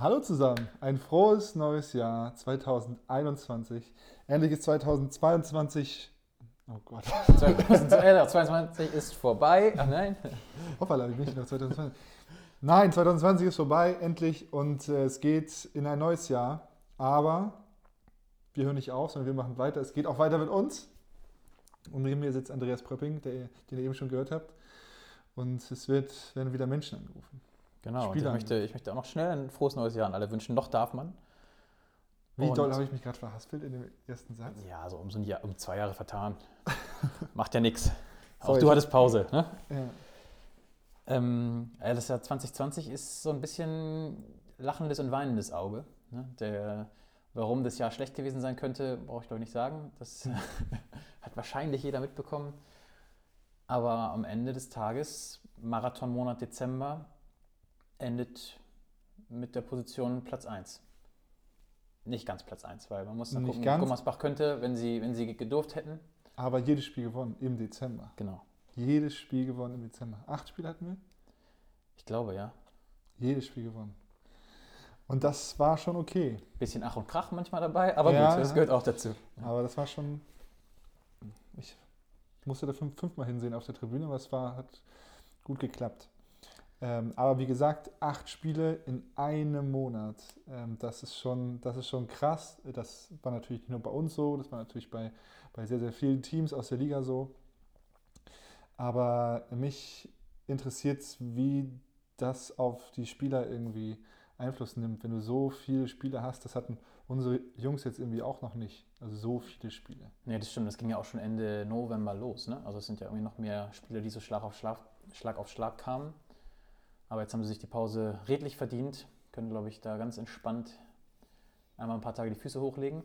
Hallo zusammen, ein frohes neues Jahr 2021. Endlich ist 2022. Oh Gott. 2022 ist vorbei. Ach nein. Hoppala, ich bin nicht noch 2020. Nein, 2020 ist vorbei, endlich. Und äh, es geht in ein neues Jahr. Aber wir hören nicht auf, sondern wir machen weiter. Es geht auch weiter mit uns. Und neben mir sitzt Andreas Pröpping, der, den ihr eben schon gehört habt. Und es wird, werden wieder Menschen angerufen. Genau, und ich möchte, ich möchte auch noch schnell ein frohes neues Jahr an alle wünschen. Noch darf man. Wie Und- doll habe ich mich gerade verhaspelt in dem ersten Satz? Ja, so um so ein Jahr, um zwei Jahre vertan. Macht ja nichts. Auch du hattest Pause. Ne? Ja. Ähm, das Jahr 2020 ist so ein bisschen lachendes und weinendes Auge. Ne? Der, warum das Jahr schlecht gewesen sein könnte, brauche ich glaube ich nicht sagen. Das hat wahrscheinlich jeder mitbekommen. Aber am Ende des Tages, Marathonmonat Dezember, endet mit der Position Platz 1. Nicht ganz Platz 1, weil man muss dann Nicht gucken, ganz? Gummersbach könnte, wenn sie, wenn sie gedurft hätten. Aber jedes Spiel gewonnen im Dezember. Genau. Jedes Spiel gewonnen im Dezember. Acht Spiele hatten wir? Ich glaube, ja. Jedes Spiel gewonnen. Und das war schon okay. Bisschen Ach und Krach manchmal dabei, aber Ja, gut, das gehört auch dazu. Aber das war schon. Ich musste da fünf, fünfmal hinsehen auf der Tribüne, aber es war, hat gut geklappt. Ähm, aber wie gesagt, acht Spiele in einem Monat. Ähm, das, ist schon, das ist schon krass. Das war natürlich nicht nur bei uns so, das war natürlich bei, bei sehr, sehr vielen Teams aus der Liga so. Aber mich interessiert es, wie das auf die Spieler irgendwie Einfluss nimmt, wenn du so viele Spiele hast. Das hatten unsere Jungs jetzt irgendwie auch noch nicht. Also so viele Spiele. Nee, das stimmt. Das ging ja auch schon Ende November los. Ne? Also es sind ja irgendwie noch mehr Spieler, die so Schlag auf Schlag, Schlag auf Schlag kamen. Aber jetzt haben sie sich die Pause redlich verdient. Können, glaube ich, da ganz entspannt einmal ein paar Tage die Füße hochlegen.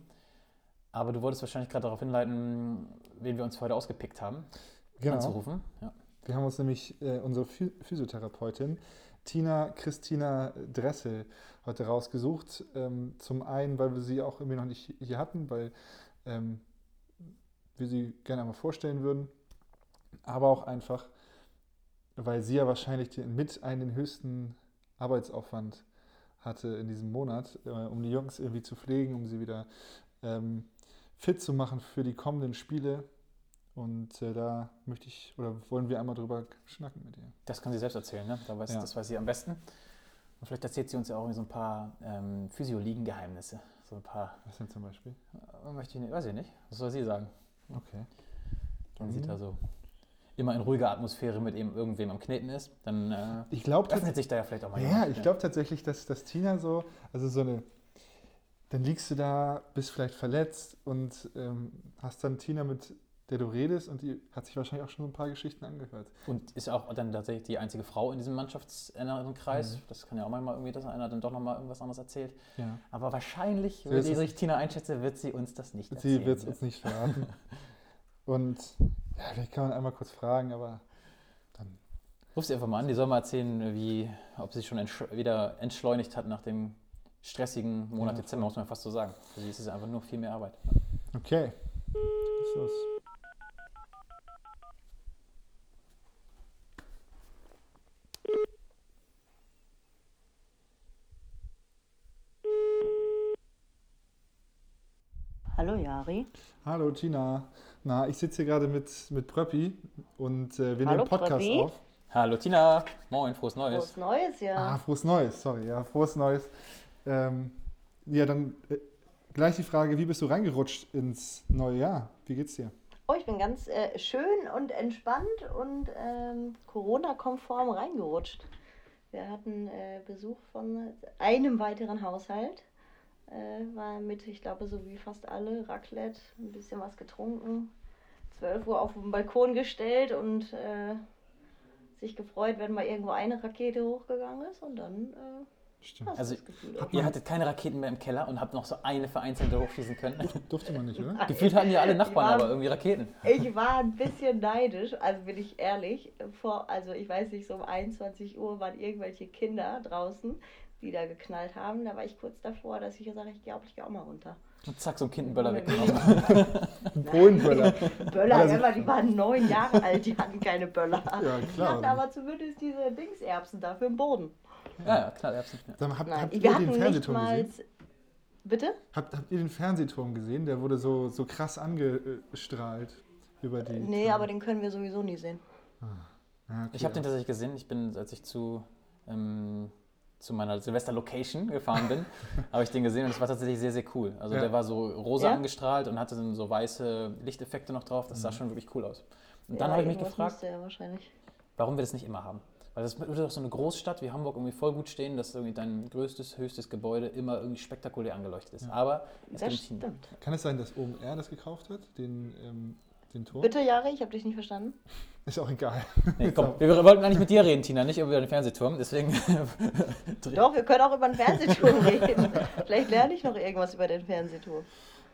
Aber du wolltest wahrscheinlich gerade darauf hinleiten, wen wir uns heute ausgepickt haben, Genau. anzurufen. Ja. Wir haben uns nämlich äh, unsere Phy Physiotherapeutin Tina Christina Dressel heute rausgesucht. Ähm, zum einen, weil wir sie auch irgendwie noch nicht hier hatten, weil ähm, wir sie gerne einmal vorstellen würden. Aber auch einfach, weil sie ja wahrscheinlich den, mit einen den höchsten Arbeitsaufwand hatte in diesem Monat, äh, um die Jungs irgendwie zu pflegen, um sie wieder ähm, fit zu machen für die kommenden Spiele. Und äh, da möchte ich, oder wollen wir einmal drüber schnacken mit ihr. Das kann sie selbst erzählen, ne? da weiß, Ja. das weiß sie am besten. Und vielleicht erzählt sie uns ja auch irgendwie so ein paar ähm, Physio-Ligen-Geheimnisse. So ein paar, Was denn zum Beispiel? äh, möchte ich nicht, weiß ich nicht. Was soll sie sagen? Okay. Wenn sie Mhm. da so immer in ruhiger Atmosphäre mit eben irgendwem am Kneten ist, dann äh, Ich glaube öffnet sich da ja vielleicht auch mal ja, ich glaube tatsächlich, dass, dass Tina so, also so eine, dann liegst du da, bist vielleicht verletzt und ähm, hast dann Tina, mit der du redest und die hat sich wahrscheinlich auch schon so ein paar Geschichten angehört. Und ist auch dann tatsächlich die einzige Frau in diesem mannschaftsengen Kreis. Mhm. Das kann ja auch manchmal irgendwie, dass einer dann doch nochmal irgendwas anderes erzählt. Ja. Aber wahrscheinlich, So wenn ich Tina einschätze, wird sie uns das nicht erzählen. Sie wird es uns nicht verraten. und ja, vielleicht kann man einmal kurz fragen, aber dann Ruf sie einfach mal an, die soll mal erzählen, wie, ob sie sich schon entsch wieder entschleunigt hat nach dem stressigen Monat Ja, Dezember, muss man fast so sagen. Für sie ist es einfach nur viel mehr Arbeit. Okay. Was ist los? Hallo Jari. Hallo Tina. Na, ich sitze hier gerade mit, mit Pröppi und äh, wir Hallo, nehmen Podcast Pröppi. auf. Hallo Tina, moin, frohes Neues. Frohes Neues, ja. Ah, frohes Neues, sorry, ja, frohes Neues. Ähm, ja, dann äh, gleich die Frage, wie bist du reingerutscht ins neue Jahr? Wie geht's dir? Oh, ich bin ganz äh, schön und entspannt und ähm, Corona-konform reingerutscht. Wir hatten äh, Besuch von einem weiteren Haushalt. Äh, war mit, ich glaube, so wie fast alle, Raclette, ein bisschen was getrunken. 12 Uhr auf den Balkon gestellt und äh, sich gefreut, wenn mal irgendwo eine Rakete hochgegangen ist und dann äh, Stimmt. Also, Gefühl. Ihr hattet keine Raketen mehr im Keller und habt noch so eine vereinzelte hochschießen können. Durfte man nicht, oder? Gefühlt hatten ja alle Nachbarn waren- aber irgendwie Raketen. Ich war ein bisschen neidisch, also bin ich ehrlich. Vor, also ich weiß nicht, so um 21 Uhr waren irgendwelche Kinder draußen, die da geknallt haben. Da war ich kurz davor, dass ich gesagt habe, ich glaube, ich gehe auch mal runter. Und zack, so ein Kind einen Böller weggenommen. Ein Polenböller. Böller, Also- immer, die waren neun Jahre alt, die hatten keine Böller. Ja, Die klar. hatten aber zumindest diese Dingserbsen da für den Boden. Ja, ja, Knallerbsen. Ja. Dann habt, Nein, habt wir ihr hatten den nicht Fernsehturm mal. gesehen? Bitte? Habt, habt ihr den Fernsehturm gesehen? Der wurde so, so krass angestrahlt über die. Nee, aber den können wir sowieso nie sehen. Ja, okay, Ich habe den ja. tatsächlich gesehen. Ich bin, als ich zu, ähm, zu meiner Silvester-Location gefahren bin, habe ich den gesehen und es war tatsächlich sehr, sehr cool. Also Ja. der war so rosa Ja? angestrahlt und hatte dann so weiße Lichteffekte noch drauf. Das sah Mhm. schon wirklich cool aus. Und dann Ja, habe ich mich gefragt, warum wir das nicht immer haben. Weil das würde doch so eine Großstadt wie Hamburg irgendwie voll gut stehen, dass irgendwie dein größtes, höchstes Gebäude immer irgendwie spektakulär angeleuchtet ist. Aber es Das stimmt. Kann es sein, dass OMR das gekauft hat? Den, ähm, den Turm? Bitte, Jari, ich habe dich nicht verstanden. Ist auch egal. Nee, komm, wir wollten eigentlich mit dir reden, Tina, nicht über den Fernsehturm. Deswegen. Doch, wir können auch über den Fernsehturm reden. Vielleicht lerne ich noch irgendwas über den Fernsehturm.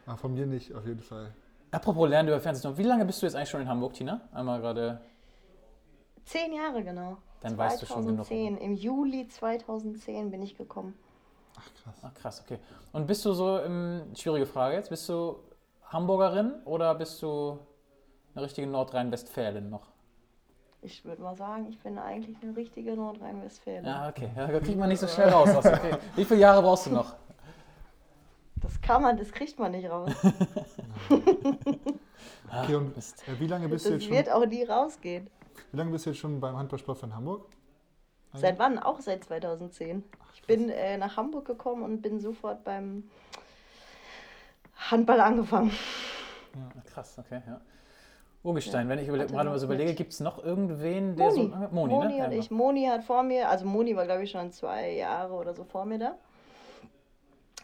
Ah, von mir nicht, auf jeden Fall. Apropos Lernen über Fernsehturm. Wie lange bist du jetzt eigentlich schon in Hamburg, Tina? Einmal gerade. Zehn Jahre genau. Dann weißt du schon genug. 2010. Im Juli 2010 bin ich gekommen. Ach krass. Ach krass, okay. Und bist du so, ähm, schwierige Frage jetzt, bist du Hamburgerin oder bist du eine richtige Nordrhein-Westfälin noch? Ich würde mal sagen, ich bin eigentlich eine richtige Nordrhein-Westfälin. Ja, okay. Ja, da kriegt man nicht so schnell raus. aus. Okay. Wie viele Jahre brauchst du noch? Das kann man, das kriegt man nicht raus. Okay, und äh, wie lange bist du Das jetzt schon? wird auch nie rausgehen. Wie lange bist du jetzt schon beim Handballsport von Hamburg? Seit wann? Auch seit 2010. Ich bin äh, nach Hamburg gekommen und bin sofort beim Handball angefangen. Ja, krass, okay, ja. Urgestein, wenn ich überle mal so überlege, gibt es noch irgendwen, der Moni. so. Moni, Moni, ne? und Ja, ich. Moni hat vor mir, also Moni war glaube ich schon zwei Jahre oder so vor mir da.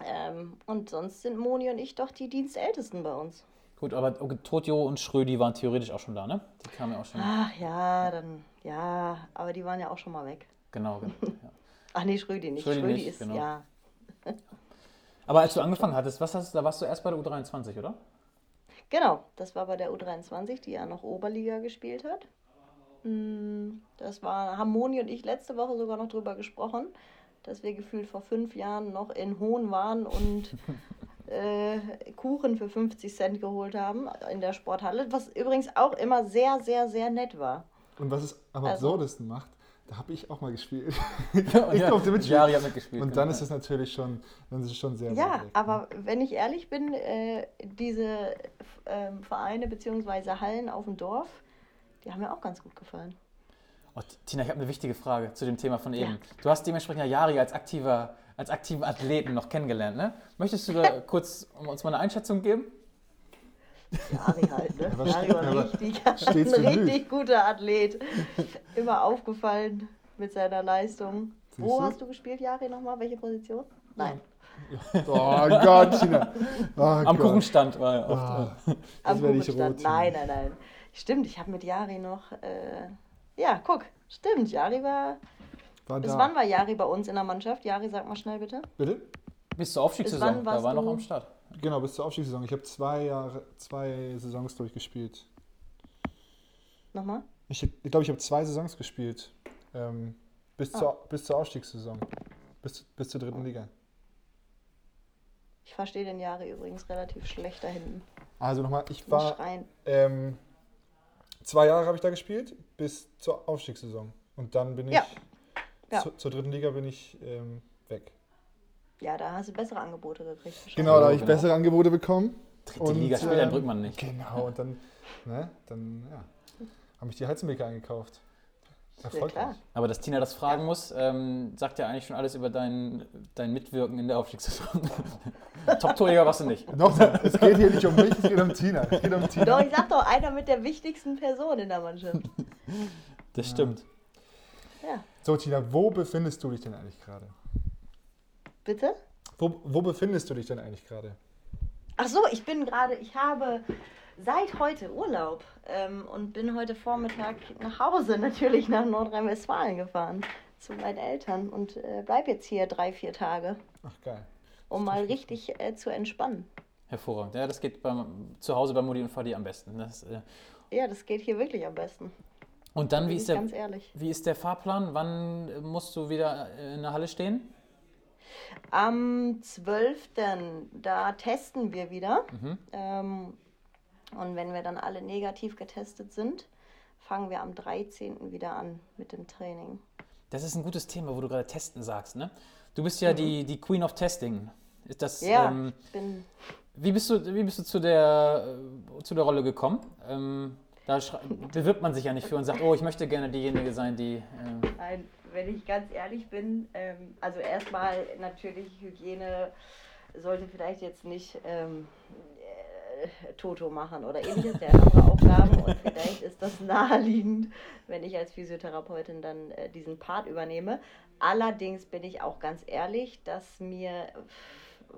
Ähm, und sonst sind Moni und ich doch die Dienstältesten bei uns. Gut, aber okay, Totjo und Schrödi waren theoretisch auch schon da, ne? Die kamen ja auch schon. Ach ja, dann, ja, aber die waren ja auch schon mal weg. Genau, genau. Ja. Ach nee, Schrödi nicht. Schrödi Schrödi, nicht, ist, genau. ja. Aber als du angefangen hattest, was hast, da warst du erst bei der U23, oder? Genau, das war bei der U23, die ja noch Oberliga gespielt hat. Mm, Das war, haben Moni und ich letzte Woche sogar noch drüber gesprochen, dass wir gefühlt vor fünf Jahren noch in Hohn waren und äh, Kuchen für 50 Cent geholt haben in der Sporthalle, was übrigens auch immer sehr, sehr, sehr nett war. Und was es am Also- absurdesten macht, da habe ich auch mal gespielt. Ich ja, durfte mitspielen. Ja mitgespielt. Und genau. dann ist es natürlich schon, dann ist es schon sehr Ja, weg, aber wenn ich ehrlich bin, äh, diese ähm, Vereine bzw. Hallen auf dem Dorf, die haben mir auch ganz gut gefallen. Oh, Tina, ich habe eine wichtige Frage zu dem Thema von eben. Ja. Du hast dementsprechend ja Jari als aktiver, als aktiven Athleten noch kennengelernt, ne? Möchtest du da kurz uns mal eine Einschätzung geben? Jari halt, ne? Aber Jari war richtig, ein richtig guter Athlet. Immer aufgefallen mit seiner Leistung. Wo hast du gespielt, Jari, nochmal? Welche Position? Nein. Oh Gott, Tina. Oh Am Gott. Kuchenstand war er oft. Ah, Am das werde ich Kuchenstand. rot. Nein, nein, nein. Stimmt, ich habe mit Jari noch. Äh, ja, guck, stimmt. Jari war. War Bis da. wann war Jari bei uns in der Mannschaft? Jari, sag mal schnell bitte. Bitte? Bis zur Aufstiegssaison, Bis wann da war noch du- am Start. Genau, bis zur Aufstiegssaison. Ich habe zwei Jahre, zwei Saisons durchgespielt. Nochmal? Ich, ich glaube, ich habe zwei Saisons gespielt. Ähm, bis, Ah. zur, bis zur Aufstiegssaison. Bis, bis zur dritten Liga. Ich verstehe den Jari übrigens relativ schlecht da hinten. Also nochmal, ich war ähm, zwei Jahre habe ich da gespielt, bis zur Aufstiegssaison. Und dann bin ich Ja. Ja. Zu, zur dritten Liga bin ich ähm, weg. Ja, da hast du bessere Angebote gekriegt. Genau, da habe ich genau. bessere Angebote bekommen. Dritte Und, Liga spielt, dann ähm, drückt man nicht. Genau, und dann, ne, dann ja, habe ich die Heizmaker eingekauft. Ja, Erfolgreich. klar. Aber dass Tina das fragen muss, ähm, sagt ja eigentlich schon alles über dein, dein Mitwirken in der Aufstiegssaison. Top-Torjäger warst du nicht. Noch, es geht hier nicht um mich, es geht um Tina. Es geht um Tina. Doch, ich sag doch, einer mit der wichtigsten Person in der Mannschaft. Das stimmt. Ja, So, Tina, wo befindest du dich denn eigentlich gerade? bitte? Wo, wo befindest du dich denn eigentlich gerade? Ach so, ich bin gerade, ich habe seit heute Urlaub ähm, und bin heute Vormittag nach Hause, natürlich nach Nordrhein-Westfalen gefahren zu meinen Eltern und äh, bleib jetzt hier drei, vier Tage, Ach, geil. um mal richtig äh, zu entspannen. Hervorragend. Ja, das geht beim, zu Hause bei Mutti und Vati am besten. Das, äh, Ja, das geht hier wirklich am besten. und dann, wie ist, der, ganz ehrlich. wie ist der Fahrplan? Wann musst du wieder äh, in der Halle stehen? Am 12. da testen wir wieder. Mhm. Ähm, und wenn wir dann alle negativ getestet sind, fangen wir am 13. wieder an mit dem Training. Das ist ein gutes Thema, wo du gerade testen sagst, ne? Du bist ja mhm. die, die Queen of Testing. Ist das, ja, ähm, bin. Wie bist du, wie bist du zu, der, äh, zu der Rolle gekommen? Ähm, da bewirbt man sich ja nicht für und sagt, oh, ich möchte gerne diejenige sein, die. Äh Nein, wenn ich ganz ehrlich bin, ähm, also erstmal natürlich Hygiene sollte vielleicht jetzt nicht ähm, äh, Toto machen oder ähnliches, der hat andere Aufgaben und vielleicht ist das naheliegend, wenn ich als Physiotherapeutin dann äh, diesen Part übernehme. Allerdings bin ich auch ganz ehrlich, dass mir,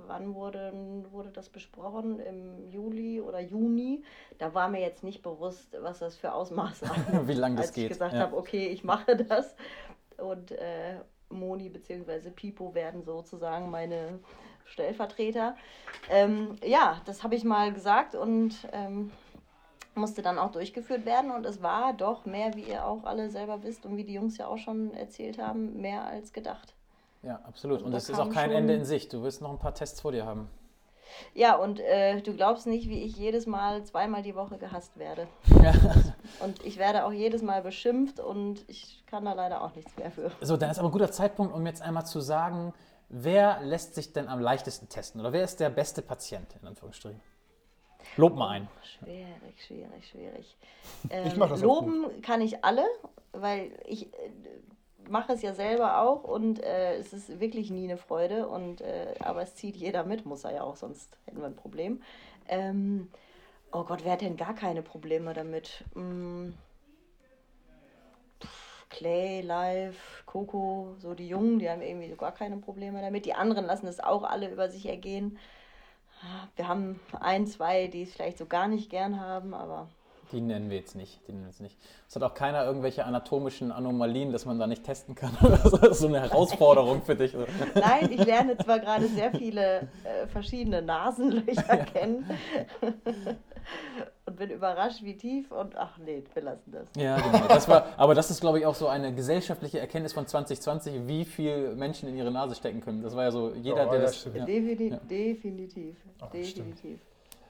wann wurde, wurde das besprochen? Im Juli oder Juni? Da war mir jetzt nicht bewusst, was das für Ausmaße hat. Wie lange das als geht. ich gesagt ja. habe, okay, ich mache das. Und äh, Moni bzw. Pipo werden sozusagen meine Stellvertreter. Ähm, ja, das habe ich mal gesagt und ähm, musste dann auch durchgeführt werden. Und es war doch mehr, wie ihr auch alle selber wisst und wie die Jungs ja auch schon erzählt haben, mehr als gedacht. Ja, absolut. Und es ist auch kein Ende in Sicht. Du wirst noch ein paar Tests vor dir haben. Ja, und äh, du glaubst nicht, wie ich jedes Mal zweimal die Woche gehasst werde. Ja. Und ich werde auch jedes Mal beschimpft und ich kann da leider auch nichts mehr für. So, dann ist aber ein guter Zeitpunkt, um jetzt einmal zu sagen, wer lässt sich denn am leichtesten testen oder wer ist der beste Patient in Anführungsstrichen? Lob mal ein. Schwierig, schwierig, schwierig. Ähm, ich das loben kann ich alle, weil ich äh, mache es ja selber auch und äh, es ist wirklich nie eine Freude. Und, äh, aber es zieht jeder mit, muss er ja auch, sonst hätten wir ein Problem. Ähm, oh Gott, wer hat denn gar keine Probleme damit? Hm. Clay, Live, Coco, so die Jungen, die haben irgendwie gar keine Probleme damit. Die anderen lassen es auch alle über sich ergehen. Wir haben ein, zwei, die es vielleicht so gar nicht gern haben, aber. Die nennen wir jetzt nicht. Die nennen wir jetzt nicht. Es hat auch keiner irgendwelche anatomischen Anomalien, dass man da nicht testen kann. das ist so eine Herausforderung für dich. Nein, ich lerne zwar gerade sehr viele äh, verschiedene Nasenlöcher ja. kennen und bin überrascht, wie tief und ach nee, wir lassen das. Ja, genau. Das war, aber das ist, glaube ich, auch so eine gesellschaftliche Erkenntnis von 2020, wie viel Menschen in ihre Nase stecken können. Das war ja so, jeder, oh, der ja, das. Ja. Defini ja. Definitiv. Oh, definitiv.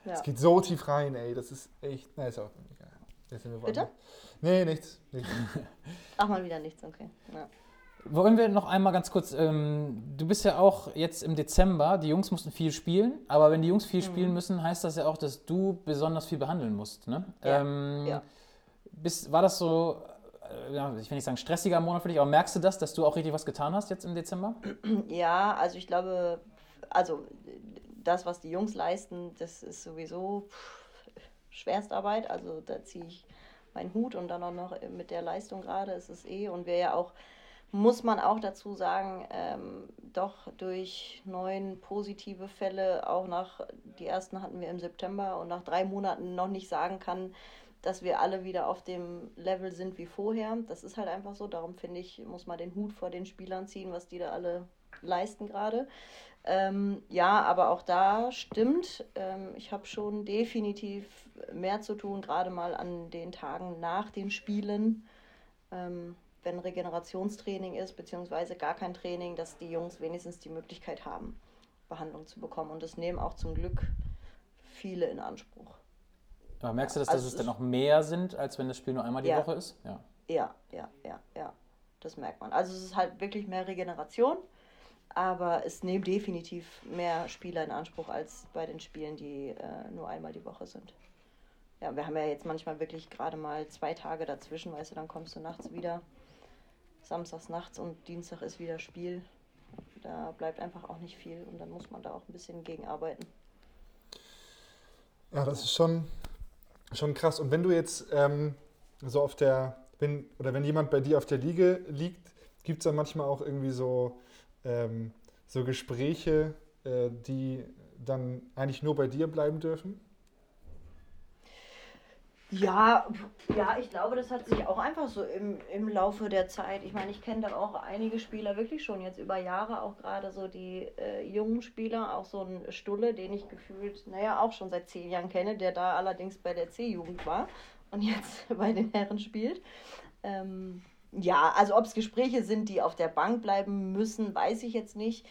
Es geht so tief rein, ey. Das ist echt. Na, ist auch egal. Bitte? Nee, nichts. nichts. Ach, mal wieder nichts, okay. Ja. Wollen wir noch einmal ganz kurz, ähm, du bist ja auch jetzt im Dezember, die Jungs mussten viel spielen, aber wenn die Jungs viel mhm. spielen müssen, heißt das ja auch, dass du besonders viel behandeln musst. Ne? Ja. Ähm, ja. Bist, war das so, äh, ja, ich will nicht sagen stressiger Monat für dich, aber merkst du das, dass du auch richtig was getan hast jetzt im Dezember? Ja, also ich glaube, also das, was die Jungs leisten, das ist sowieso Schwerstarbeit, also da ziehe ich meinen Hut und dann auch noch mit der Leistung gerade ist es eh und wir ja auch muss man auch dazu sagen, ähm, doch durch neun positive Fälle, auch nach, die ersten hatten wir im September und nach drei Monaten noch nicht sagen kann, dass wir alle wieder auf dem Level sind wie vorher. Das ist halt einfach so. Darum finde ich, muss man den Hut vor den Spielern ziehen, was die da alle leisten gerade. Ähm, ja, aber auch da stimmt, ähm, ich habe schon definitiv mehr zu tun, gerade mal an den Tagen nach den Spielen. Ähm, wenn Regenerationstraining ist, beziehungsweise gar kein Training, dass die Jungs wenigstens die Möglichkeit haben, Behandlung zu bekommen. Und das nehmen auch zum Glück viele in Anspruch. Aber merkst du, dass, also dass es dann noch mehr sind, als wenn das Spiel nur einmal die ja. Woche ist? Ja. ja, ja, ja, ja. Das merkt man. Also es ist halt wirklich mehr Regeneration, aber es nehmen definitiv mehr Spieler in Anspruch als bei den Spielen, die äh, nur einmal die Woche sind. Ja, wir haben ja jetzt manchmal wirklich gerade mal zwei Tage dazwischen, weißt du, dann kommst du nachts wieder samstags nachts und Dienstag ist wieder Spiel. Da bleibt einfach auch nicht viel und dann muss man da auch ein bisschen gegenarbeiten. Ja, das ist schon, schon krass. Und wenn du jetzt ähm, so auf der, wenn, oder wenn jemand bei dir auf der Liege liegt, gibt es dann manchmal auch irgendwie so, ähm, so Gespräche, äh, die dann eigentlich nur bei dir bleiben dürfen? Ja, ja, ich glaube, das hat sich auch einfach so im, im Laufe der Zeit. Ich meine, ich kenne da auch einige Spieler wirklich schon jetzt über Jahre, auch gerade so die äh, jungen Spieler, auch so ein Stulle, den ich gefühlt, naja, auch schon seit zehn Jahren kenne, der da allerdings bei der C-Jugend war und jetzt bei den Herren spielt. Ähm, ja, also ob es Gespräche sind, die auf der Bank bleiben müssen, weiß ich jetzt nicht.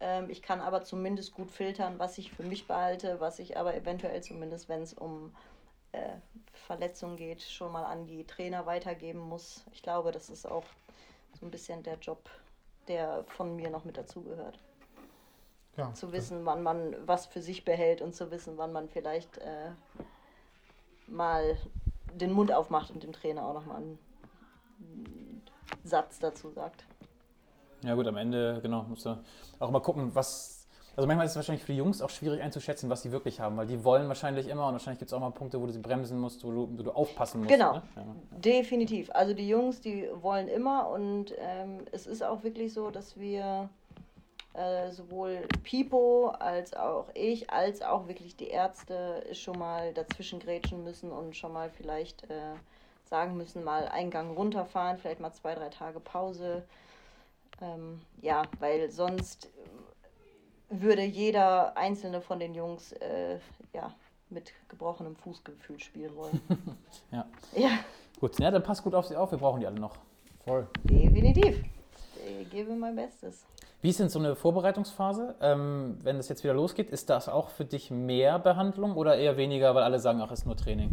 Ähm, ich kann aber zumindest gut filtern, was ich für mich behalte, was ich aber eventuell zumindest, wenn es um äh, Verletzung geht, schon mal an die Trainer weitergeben muss. Ich glaube, das ist auch so ein bisschen der Job, der von mir noch mit dazugehört. Ja, Zu wissen, wann man was für sich behält und zu wissen, wann man vielleicht äh, mal den Mund aufmacht und dem Trainer auch nochmal einen Satz dazu sagt. Ja gut, am Ende, genau, musst du auch mal gucken, was. Also manchmal ist es wahrscheinlich für die Jungs auch schwierig einzuschätzen, was sie wirklich haben, weil die wollen wahrscheinlich immer und wahrscheinlich gibt es auch mal Punkte, wo du sie bremsen musst, wo du, wo du aufpassen musst. Genau. Ne? Ja. Definitiv. Also die Jungs, die wollen immer und ähm, es ist auch wirklich so, dass wir äh, sowohl Pipo als auch ich, als auch wirklich die Ärzte schon mal dazwischen grätschen müssen und schon mal vielleicht äh, sagen müssen, mal einen Gang runterfahren, vielleicht mal zwei, drei Tage Pause. Ähm, ja, weil sonst würde jeder einzelne von den Jungs äh, ja, mit gebrochenem Fußgefühl spielen wollen. Ja. ja, Gut, ja, dann passt gut auf sie auf, wir brauchen die alle noch. voll. definitiv. Ich gebe mein Bestes. Wie ist denn so eine Vorbereitungsphase? Ähm, wenn es jetzt wieder losgeht, ist das auch für dich mehr Behandlung oder eher weniger, weil alle sagen, ach, ist nur Training?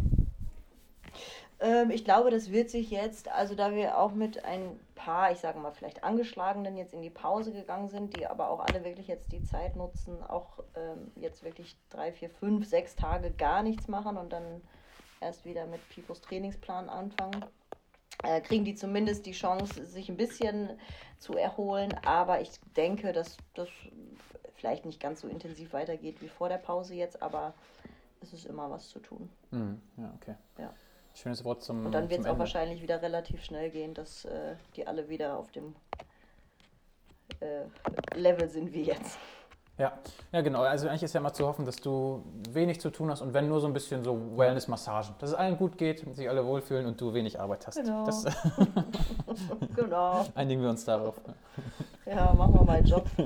Ähm, ich glaube, das wird sich jetzt, also da wir auch mit ein paar, ich sage mal, vielleicht Angeschlagenen jetzt in die Pause gegangen sind, die aber auch alle wirklich jetzt die Zeit nutzen, auch ähm, jetzt wirklich drei, vier, fünf, sechs Tage gar nichts machen und dann erst wieder mit Pipos Trainingsplan anfangen. Äh, kriegen die zumindest die Chance, sich ein bisschen zu erholen. Aber ich denke, dass das vielleicht nicht ganz so intensiv weitergeht wie vor der Pause jetzt, aber es ist immer was zu tun. Hm, ja, okay. Ja. Schönes Wort zum Und dann wird es auch wahrscheinlich wieder relativ schnell gehen, dass äh, die alle wieder auf dem äh, Level sind wie jetzt. Ja, ja, genau. Also eigentlich ist ja immer zu hoffen, dass du wenig zu tun hast und wenn nur so ein bisschen so Wellness-Massagen, dass es allen gut geht, sich alle wohlfühlen und du wenig Arbeit hast. Genau. Das genau. einigen wir uns darauf. Ja, machen wir mal einen Job.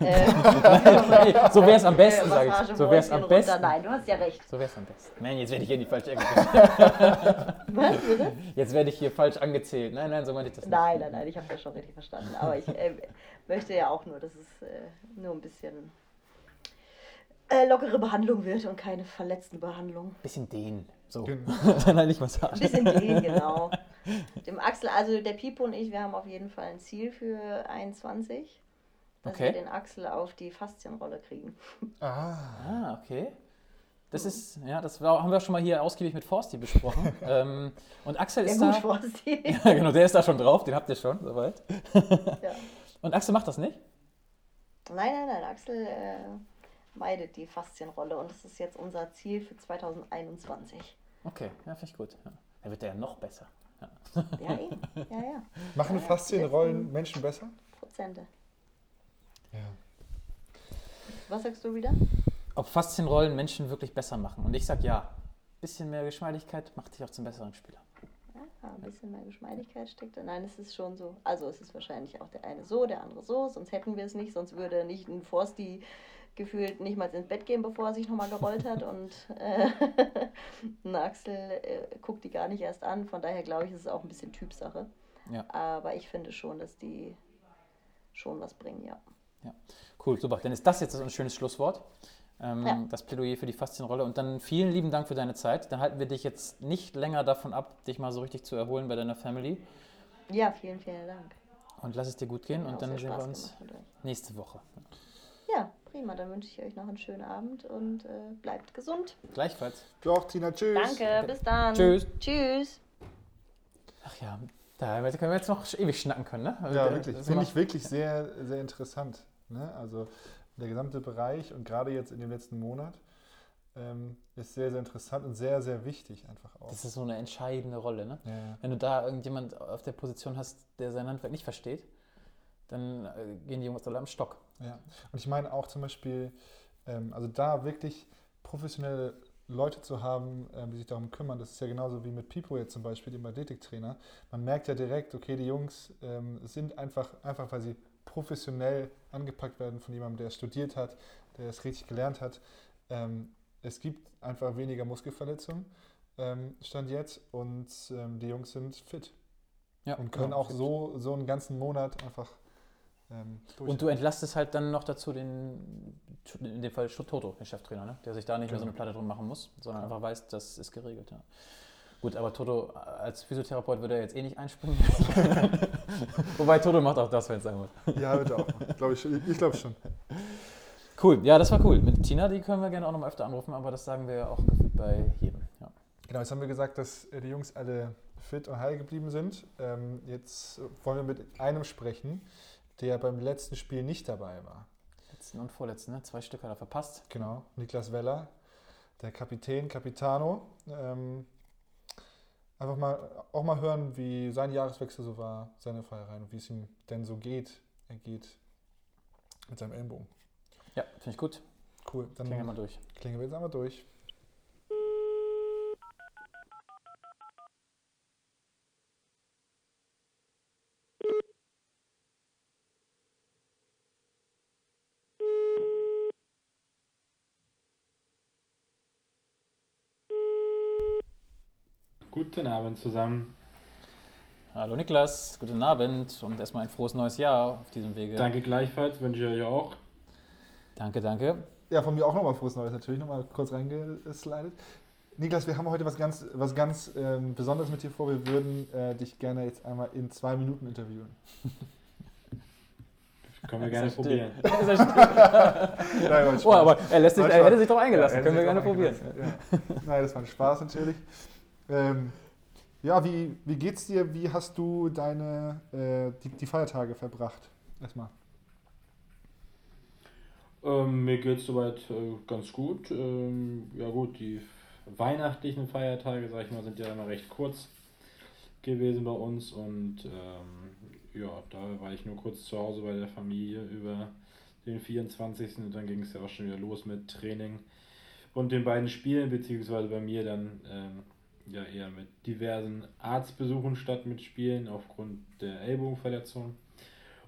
äh, so wäre es am besten, äh, sage ich. Massage So wäre es am Mäuschen runter. besten. Nein, du hast ja recht. So wäre es am besten. Nein, jetzt werde ich hier in die falsche Ecke. Was, bitte? Jetzt werde ich hier falsch angezählt. Nein, nein, so meinte ich das nicht. Nein, nein, nein, ich habe das schon richtig verstanden. Aber ich äh, möchte ja auch nur, dass es äh, nur ein bisschen äh, lockere Behandlung wird und keine verletzten Behandlung. Bisschen dehnen. So. Gen- Nein, nicht Massage. Ein bisschen gehen, genau. Dem Axel, also der Pipo und ich, wir haben auf jeden Fall ein Ziel für 21, dass Okay. wir den Axel auf die Faszienrolle kriegen. Ah, Ah, okay. Das ist, ja, das war, haben wir schon mal hier ausgiebig mit Forsti besprochen. ähm, und Axel Ja ist gut, da. Forsti. Ja, genau, der ist da schon drauf, den habt ihr schon, soweit. ja. Und Axel macht das nicht? Nein, nein, nein, Axel äh, meidet die Faszienrolle und das ist jetzt unser Ziel für 2021. Okay, ja, finde ich gut. Ja. Dann wird der ja noch besser. Ja. Ja, eben. Ja, ja. machen Ja, Faszienrollen Menschen besser? Prozente. Ja. Was sagst du wieder? Ob Faszienrollen Menschen wirklich besser machen? Und ich sag ja. Bisschen mehr Geschmeidigkeit macht dich auch zum besseren Spieler. Ja, ein bisschen mehr Geschmeidigkeit steckt da. Nein, es ist schon so. Also es ist wahrscheinlich auch der eine so, der andere so, sonst hätten wir es nicht, sonst würde nicht ein Forsti gefühlt nicht mal ins Bett gehen, bevor er sich nochmal gerollt hat und äh, Axel äh, guckt die gar nicht erst an. Von daher glaube ich, ist es auch ein bisschen Typsache. Ja. Aber ich finde schon, dass die schon was bringen, ja. Cool, super. Dann ist das jetzt ein schönes Schlusswort. Ähm, Ja. Das Plädoyer für die Faszienrolle. Und dann vielen lieben Dank für deine Zeit. Dann halten wir dich jetzt nicht länger davon ab, dich mal so richtig zu erholen bei deiner Family. Ja, vielen, vielen Dank. Und lass es dir gut gehen. Und dann sehen wir uns nächste Woche. Ja, prima. Dann wünsche ich euch noch einen schönen Abend und äh, bleibt gesund. Gleichfalls. Du auch, Tina. Tschüss. Danke, bis dann. Tschüss. Tschüss. Ach ja, da können wir jetzt noch ewig schnacken können, ne? Also Ja, der- wirklich. das Finde ich wirklich sehr, sehr interessant. Ne? Also der gesamte Bereich und gerade jetzt in dem letzten Monat ähm, ist sehr, sehr interessant und sehr, sehr wichtig einfach auch. Das ist so eine entscheidende Rolle, ne? ja, ja. Wenn du da irgendjemand auf der Position hast, der sein Handwerk nicht versteht, dann äh, gehen die Jungs alle am Stock. Ja, und ich meine auch zum Beispiel, ähm, also da wirklich professionelle Leute zu haben, ähm, die sich darum kümmern, das ist ja genauso wie mit Pipo jetzt zum Beispiel, dem Athletiktrainer. Man merkt ja direkt, okay, die Jungs ähm, sind einfach, einfach, weil sie professionell angepackt werden von jemandem, der es studiert hat, der es richtig gelernt hat. Ähm, es gibt einfach weniger Muskelverletzungen, ähm, Stand jetzt, und ähm, die Jungs sind fit Ja, und können auch so, so einen ganzen Monat einfach ähm, Und du entlastest halt dann noch dazu den, in dem Fall Toto, den Cheftrainer, ne? der sich da nicht mehr so eine Platte drum machen muss, sondern einfach weiß, das ist geregelt. Ja. Gut, aber Toto als Physiotherapeut würde er jetzt eh nicht einspringen. Wobei Toto macht auch das, wenn es sein muss. Ja, bitte auch. Glaube ich, ich glaube schon. Cool, ja, das war cool. Mit Tina, die können wir gerne auch noch mal öfter anrufen, aber das sagen wir ja auch bei jedem. Ja. Genau, jetzt haben wir gesagt, dass äh, die Jungs alle fit und heil geblieben sind. Ähm, jetzt wollen wir mit einem sprechen, der beim letzten Spiel nicht dabei war. Letzten und vorletzten, ne? zwei Stück hat er verpasst. Genau, Niklas Weller, der Kapitän, Capitano. Ähm, einfach mal auch mal hören, wie sein Jahreswechsel so war, seine Feiereien und wie es ihm denn so geht. Er geht mit seinem Ellenbogen. Ja, finde ich gut. Cool, dann Klingen wir mal durch. klingen wir jetzt einmal durch. Guten Abend zusammen. Hallo Niklas, guten Abend und erstmal ein frohes neues Jahr auf diesem Wege. Danke gleichfalls, wünsche ich euch auch. Danke, danke. Ja, von mir auch nochmal frohes Neues natürlich, nochmal kurz reingeslidet. Niklas, wir haben heute was ganz, was ganz ähm, Besonderes mit dir vor. Wir würden äh, dich gerne jetzt einmal in zwei Minuten interviewen. Können wir gerne er probieren. er? Nein, oh, aber er, lässt sich, War er Spaß. hätte sich doch eingelassen. Ja, Können wir gerne probieren. Ja. Nein, das war ein Spaß natürlich. Ähm, ja, wie, wie geht's dir? Wie hast du deine äh, die, die Feiertage verbracht? Erstmal. Ähm, mir geht es soweit äh, ganz gut. Ähm, ja gut, die weihnachtlichen Feiertage, sag ich mal, sind ja immer recht kurz gewesen bei uns und ähm, ja, da war ich nur kurz zu Hause bei der Familie über den 24. und dann ging es ja auch schon wieder los mit Training und den beiden Spielen, beziehungsweise bei mir dann ähm, ja eher mit diversen Arztbesuchen statt mit Spielen aufgrund der Ellbogenverletzung.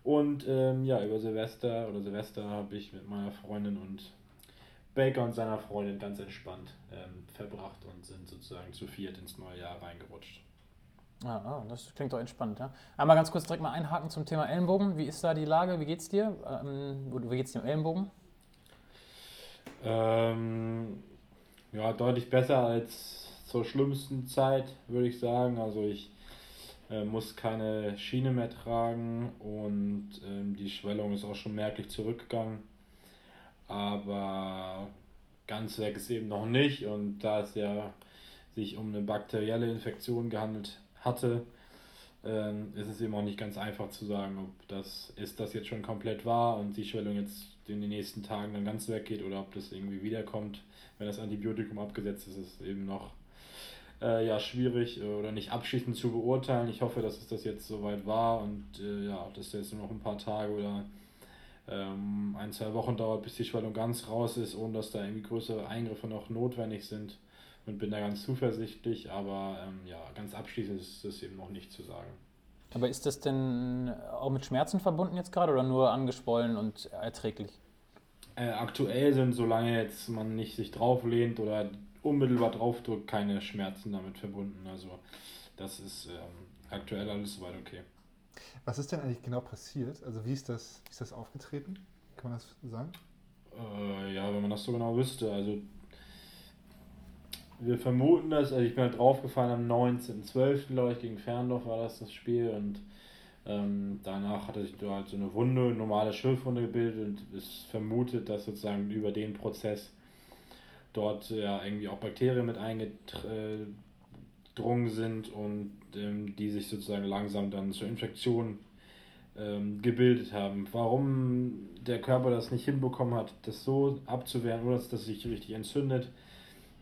Und ähm, ja, über Silvester oder Silvester habe ich mit meiner Freundin und Baker und seiner Freundin ganz entspannt ähm, verbracht und sind sozusagen zu viert ins neue Jahr reingerutscht. Ah, ah, das klingt doch entspannt, ja. Einmal ganz kurz direkt mal einhaken zum Thema Ellenbogen. Wie ist da die Lage? Wie geht's dir? Ähm, wie geht's dir im Ellenbogen? Ähm, ja, deutlich besser als zur schlimmsten Zeit, würde ich sagen. Also ich äh, muss keine Schiene mehr tragen und ähm, die Schwellung ist auch schon merklich zurückgegangen. Aber ganz weg ist eben noch nicht und da es ja sich um eine bakterielle Infektion gehandelt hatte, ähm, ist es eben auch nicht ganz einfach zu sagen, ob das ist das jetzt schon komplett war und die Schwellung jetzt in den nächsten Tagen dann ganz weggeht oder ob das irgendwie wiederkommt. Wenn das Antibiotikum abgesetzt ist, ist es eben noch äh, ja, schwierig äh, oder nicht abschließend zu beurteilen. Ich hoffe, dass es das jetzt soweit war und äh, ja, dass das jetzt nur noch ein paar Tage oder ähm, ein, zwei Wochen dauert, bis die Schwellung ganz raus ist, ohne dass da irgendwie größere Eingriffe noch notwendig sind. Und bin da ganz zuversichtlich, aber ähm, ja, ganz abschließend ist es eben noch nicht zu sagen. Aber ist das denn auch mit Schmerzen verbunden jetzt gerade oder nur angeschwollen und erträglich? Äh, aktuell sind, solange jetzt man nicht sich drauflehnt oder unmittelbar draufdrückt, keine Schmerzen damit verbunden. Also das ist ähm, aktuell alles soweit okay. Was ist denn eigentlich genau passiert? Also wie ist das, wie ist das aufgetreten? Kann man das sagen? Äh, ja, wenn man das so genau wüsste. Also wir vermuten das, also ich bin halt draufgefallen am 19.12. glaube ich, gegen Ferndorf war das das Spiel und ähm, danach hatte sich da halt so eine Wunde, eine normale Schürfwunde gebildet und es vermutet, dass sozusagen über den Prozess dort ja irgendwie auch Bakterien mit eingedrungen sind und ähm, die sich sozusagen langsam dann zur Infektion ähm, gebildet haben. Warum der Körper das nicht hinbekommen hat, das so abzuwehren, oder dass das sich richtig entzündet,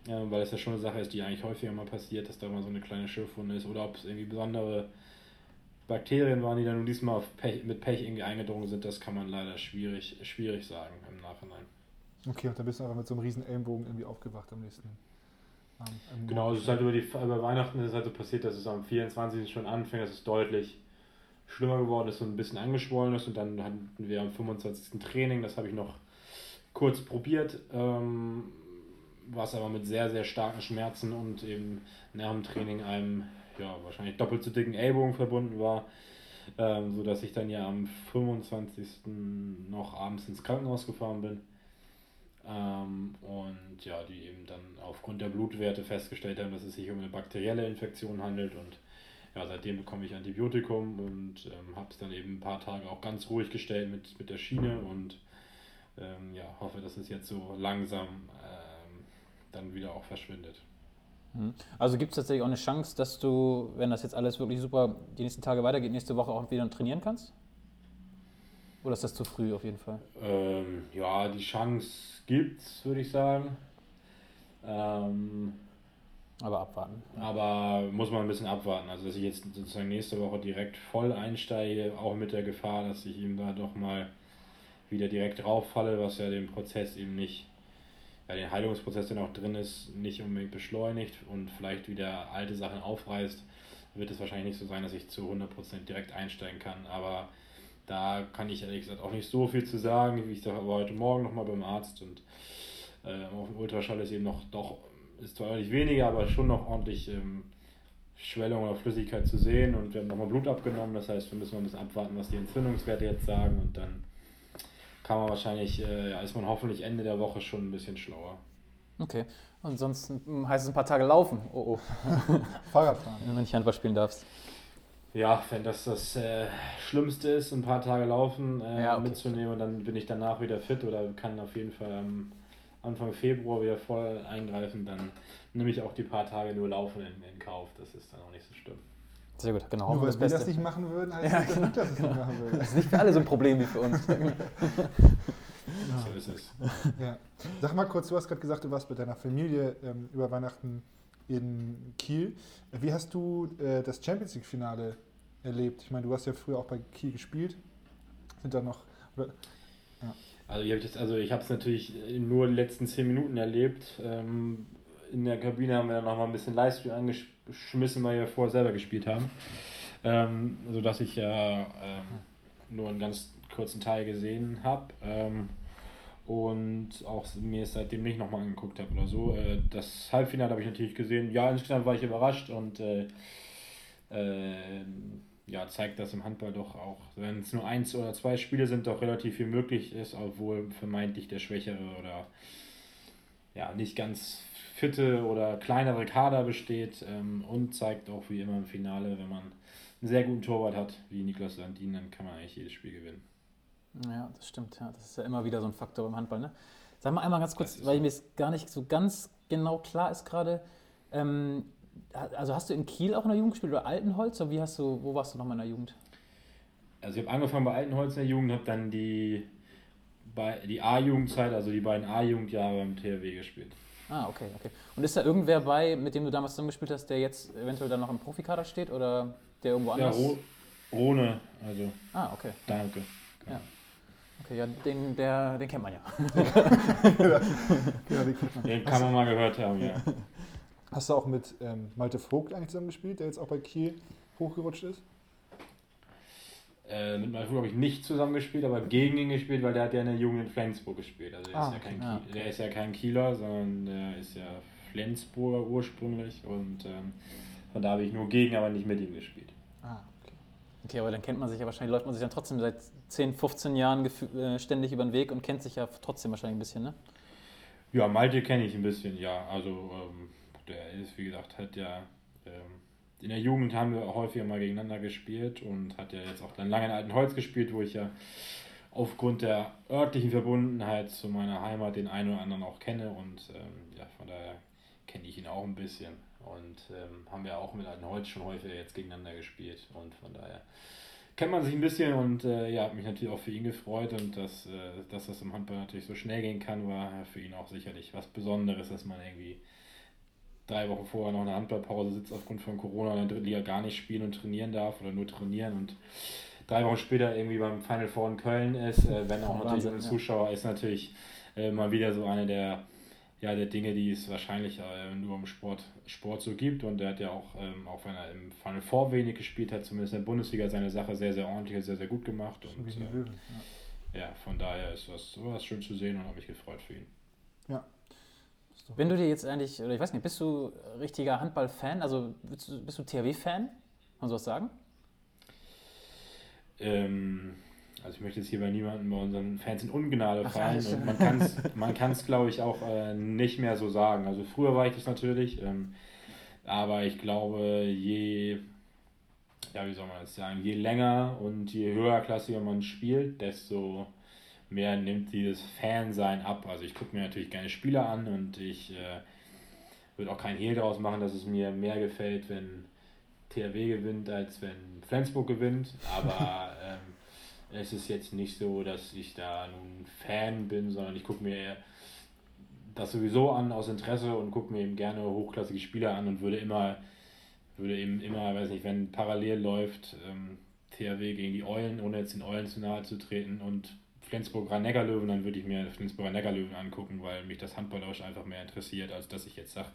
äh, weil es ja schon eine Sache ist, die eigentlich häufiger mal passiert, dass da mal so eine kleine Schürfwunde ist, oder ob es irgendwie besondere Bakterien waren, die dann nur diesmal Pech, mit Pech irgendwie eingedrungen sind, das kann man leider schwierig, schwierig sagen im Nachhinein. Okay, und dann bist du einfach mit so einem riesen Ellenbogen irgendwie aufgewacht am nächsten am Genau, es ist halt über, die, über Weihnachten ist halt so passiert, dass es am 24. schon anfängt, dass es deutlich schlimmer geworden ist und ein bisschen angeschwollen ist. Und dann hatten wir am 25. Training, das habe ich noch kurz probiert, ähm, was aber mit sehr, sehr starken Schmerzen und eben nach dem Training einem ja, wahrscheinlich doppelt so dicken Ellbogen verbunden war. Ähm, so dass ich dann ja am 25. noch abends ins Krankenhaus gefahren bin. Ähm, und ja, die eben dann aufgrund der Blutwerte festgestellt haben, dass es sich um eine bakterielle Infektion handelt. Und ja, seitdem bekomme ich Antibiotikum und ähm, habe es dann eben ein paar Tage auch ganz ruhig gestellt mit, mit der Schiene und ähm, ja, hoffe, dass es jetzt so langsam ähm, dann wieder auch verschwindet. Mhm. Also gibt es tatsächlich auch eine Chance, dass du, wenn das jetzt alles wirklich super die nächsten Tage weitergeht, nächste Woche auch wieder trainieren kannst? Oder ist das zu früh auf jeden Fall? Ähm, ja, die Chance gibt es, würde ich sagen. Ähm, aber abwarten. Aber muss man ein bisschen abwarten. Also, dass ich jetzt sozusagen nächste Woche direkt voll einsteige, auch mit der Gefahr, dass ich ihm da doch mal wieder direkt drauf falle, was ja den Prozess eben nicht, ja, den Heilungsprozess, der noch drin ist, nicht unbedingt beschleunigt und vielleicht wieder alte Sachen aufreißt, wird es wahrscheinlich nicht so sein, dass ich zu 100% direkt einsteigen kann. Aber da kann ich ehrlich gesagt auch nicht so viel zu sagen. Wie ich sage, aber heute Morgen nochmal beim Arzt und äh, auf dem Ultraschall ist eben noch doch, ist zwar nicht weniger, aber schon noch ordentlich ähm, Schwellung oder Flüssigkeit zu sehen und wir haben nochmal Blut abgenommen. Das heißt, wir müssen mal ein bisschen abwarten, was die Entzündungswerte jetzt sagen und dann kann man wahrscheinlich, äh, ja, ist man hoffentlich Ende der Woche schon ein bisschen schlauer. Okay. Ansonsten hm, heißt es ein paar Tage laufen. Oh oh. Fahrradfahren. Wenn du nicht Handball spielen darfst. Ja, wenn das das äh, Schlimmste ist, ein paar Tage laufen äh, ja, okay. mitzunehmen und dann bin ich danach wieder fit oder kann auf jeden Fall am Anfang Februar wieder voll eingreifen, dann nehme ich auch die paar Tage nur Laufen in, in Kauf. Das ist dann auch nicht so schlimm. Sehr gut, genau. Nur weil wir das nicht machen würden, heißt ja, das nicht, dass genau. machen würden. Das ist nicht für alle so ein Problem wie für uns. so ist es. Ja. Sag mal kurz, du hast gerade gesagt, du warst mit deiner Familie ähm, über Weihnachten in Kiel. Wie hast du äh, das Champions League-Finale erlebt? Ich meine, du hast ja früher auch bei Kiel gespielt. Sind da noch. Oder, ja. Also ich habe also es natürlich nur die letzten zehn Minuten erlebt. Ähm, in der Kabine haben wir dann nochmal ein bisschen Livestream angeschmissen, weil wir vorher selber gespielt haben. Ähm, sodass ich ja ähm, nur einen ganz kurzen Teil gesehen habe. Ähm, und auch mir es seitdem nicht nochmal angeguckt habe oder so. Äh, das Halbfinale habe ich natürlich gesehen. Ja, insgesamt war ich überrascht und äh, äh, ja, zeigt, dass im Handball doch auch, wenn es nur eins oder zwei Spiele sind, doch relativ viel möglich ist, obwohl vermeintlich der schwächere oder ja, nicht ganz fitte oder kleinere Kader besteht ähm, und zeigt auch wie immer im Finale, wenn man einen sehr guten Torwart hat, wie Niklas Landin, dann kann man eigentlich jedes Spiel gewinnen. Ja, das stimmt. Ja. Das ist ja immer wieder so ein Faktor im Handball. Ne? Sag mal einmal ganz kurz, weil mir es gar nicht so ganz genau klar ist gerade. Ähm, also hast du in Kiel auch in der Jugend gespielt oder Altenholz? Oder wie hast du, wo warst du nochmal in der Jugend? Also ich habe angefangen bei Altenholz in der Jugend, habe dann die, die A-Jugendzeit, also die beiden A-Jugendjahre beim THW gespielt. Ah, okay, okay. Und ist da irgendwer bei, mit dem du damals zusammengespielt hast, der jetzt eventuell dann noch im Profikader steht oder der irgendwo anders? Ja, Ro Rone, also. Ah, okay. Danke. Ja. Okay, ja, den, der, den kennt man ja. ja den, kennt man. den kann man mal gehört haben, ja. Hast du auch mit ähm, Malte Vogt eigentlich zusammengespielt, der jetzt auch bei Kiel hochgerutscht ist? Äh, mit Malte Vogt habe ich nicht zusammengespielt, aber gegen ihn gespielt, weil der hat ja in der Jugend in Flensburg gespielt. Also der, ah, ist, ja okay. kein ah, okay. der ist ja kein Kieler, sondern der ist ja Flensburger ursprünglich und ähm, von da habe ich nur gegen, aber nicht mit ihm gespielt. Okay. Okay, aber dann kennt man sich ja wahrscheinlich, läuft man sich dann trotzdem seit 10, 15 Jahren äh, ständig über den Weg und kennt sich ja trotzdem wahrscheinlich ein bisschen, ne? Ja, Malte kenne ich ein bisschen, ja. Also ähm, der ist, wie gesagt, hat ja ähm, in der Jugend haben wir häufiger mal gegeneinander gespielt und hat ja jetzt auch dann lange in Altenholz gespielt, wo ich ja aufgrund der örtlichen Verbundenheit zu meiner Heimat den einen oder anderen auch kenne und ähm, ja, von daher kenne ich ihn auch ein bisschen und ähm, haben wir auch mit Altenholz schon häufiger jetzt gegeneinander gespielt. Und von daher kennt man sich ein bisschen. Und äh, ja, hat mich natürlich auch für ihn gefreut. Und dass, äh, dass das im Handball natürlich so schnell gehen kann, war für ihn auch sicherlich was Besonderes, dass man irgendwie drei Wochen vorher noch eine Handballpause sitzt aufgrund von Corona in der dritten Liga gar nicht spielen und trainieren darf oder nur trainieren und drei Wochen später irgendwie beim Final Four in Köln ist, äh, wenn auch natürlich ein Zuschauer, ist natürlich äh, mal wieder so eine der, ja, der Dinge, die es wahrscheinlich äh, nur im Sport, Sport so gibt und er hat ja auch, ähm, auch wenn er im Final Four wenig gespielt hat, zumindest in der Bundesliga seine Sache sehr, sehr ordentlich und sehr, sehr gut gemacht und äh, ja. von daher ist das sowas schön zu sehen und habe mich gefreut für ihn. Ja, wenn du dir jetzt eigentlich, oder ich weiß nicht, bist du richtiger Handball-Fan? Also bist du, bist du THW-Fan? Kann man sowas sagen? Ähm, also ich möchte jetzt hier bei niemandem bei unseren Fans in Ungnade fallen und man kann es, man kann's, glaube ich, auch äh, nicht mehr so sagen. Also früher war ich das natürlich, ähm, aber ich glaube, je, ja, wie soll man das sagen, je länger und je höherklassiger man spielt, desto mehr nimmt dieses Fansein ab. Also ich gucke mir natürlich gerne Spieler an und ich äh, würde auch keinen Hehl daraus machen, dass es mir mehr gefällt, wenn THW gewinnt, als wenn Flensburg gewinnt. Aber ähm, es ist jetzt nicht so, dass ich da nun Fan bin, sondern ich gucke mir das sowieso an aus Interesse und gucke mir eben gerne hochklassige Spieler an und würde immer, würde eben immer, weiß nicht, wenn parallel läuft, ähm, THW gegen die Eulen, ohne jetzt den Eulen zu nahe zu treten und Flensburger Neckarlöwen, dann würde ich mir Flensburger Neckarlöwen angucken, weil mich das Handballerisch einfach mehr interessiert, als dass ich jetzt sage,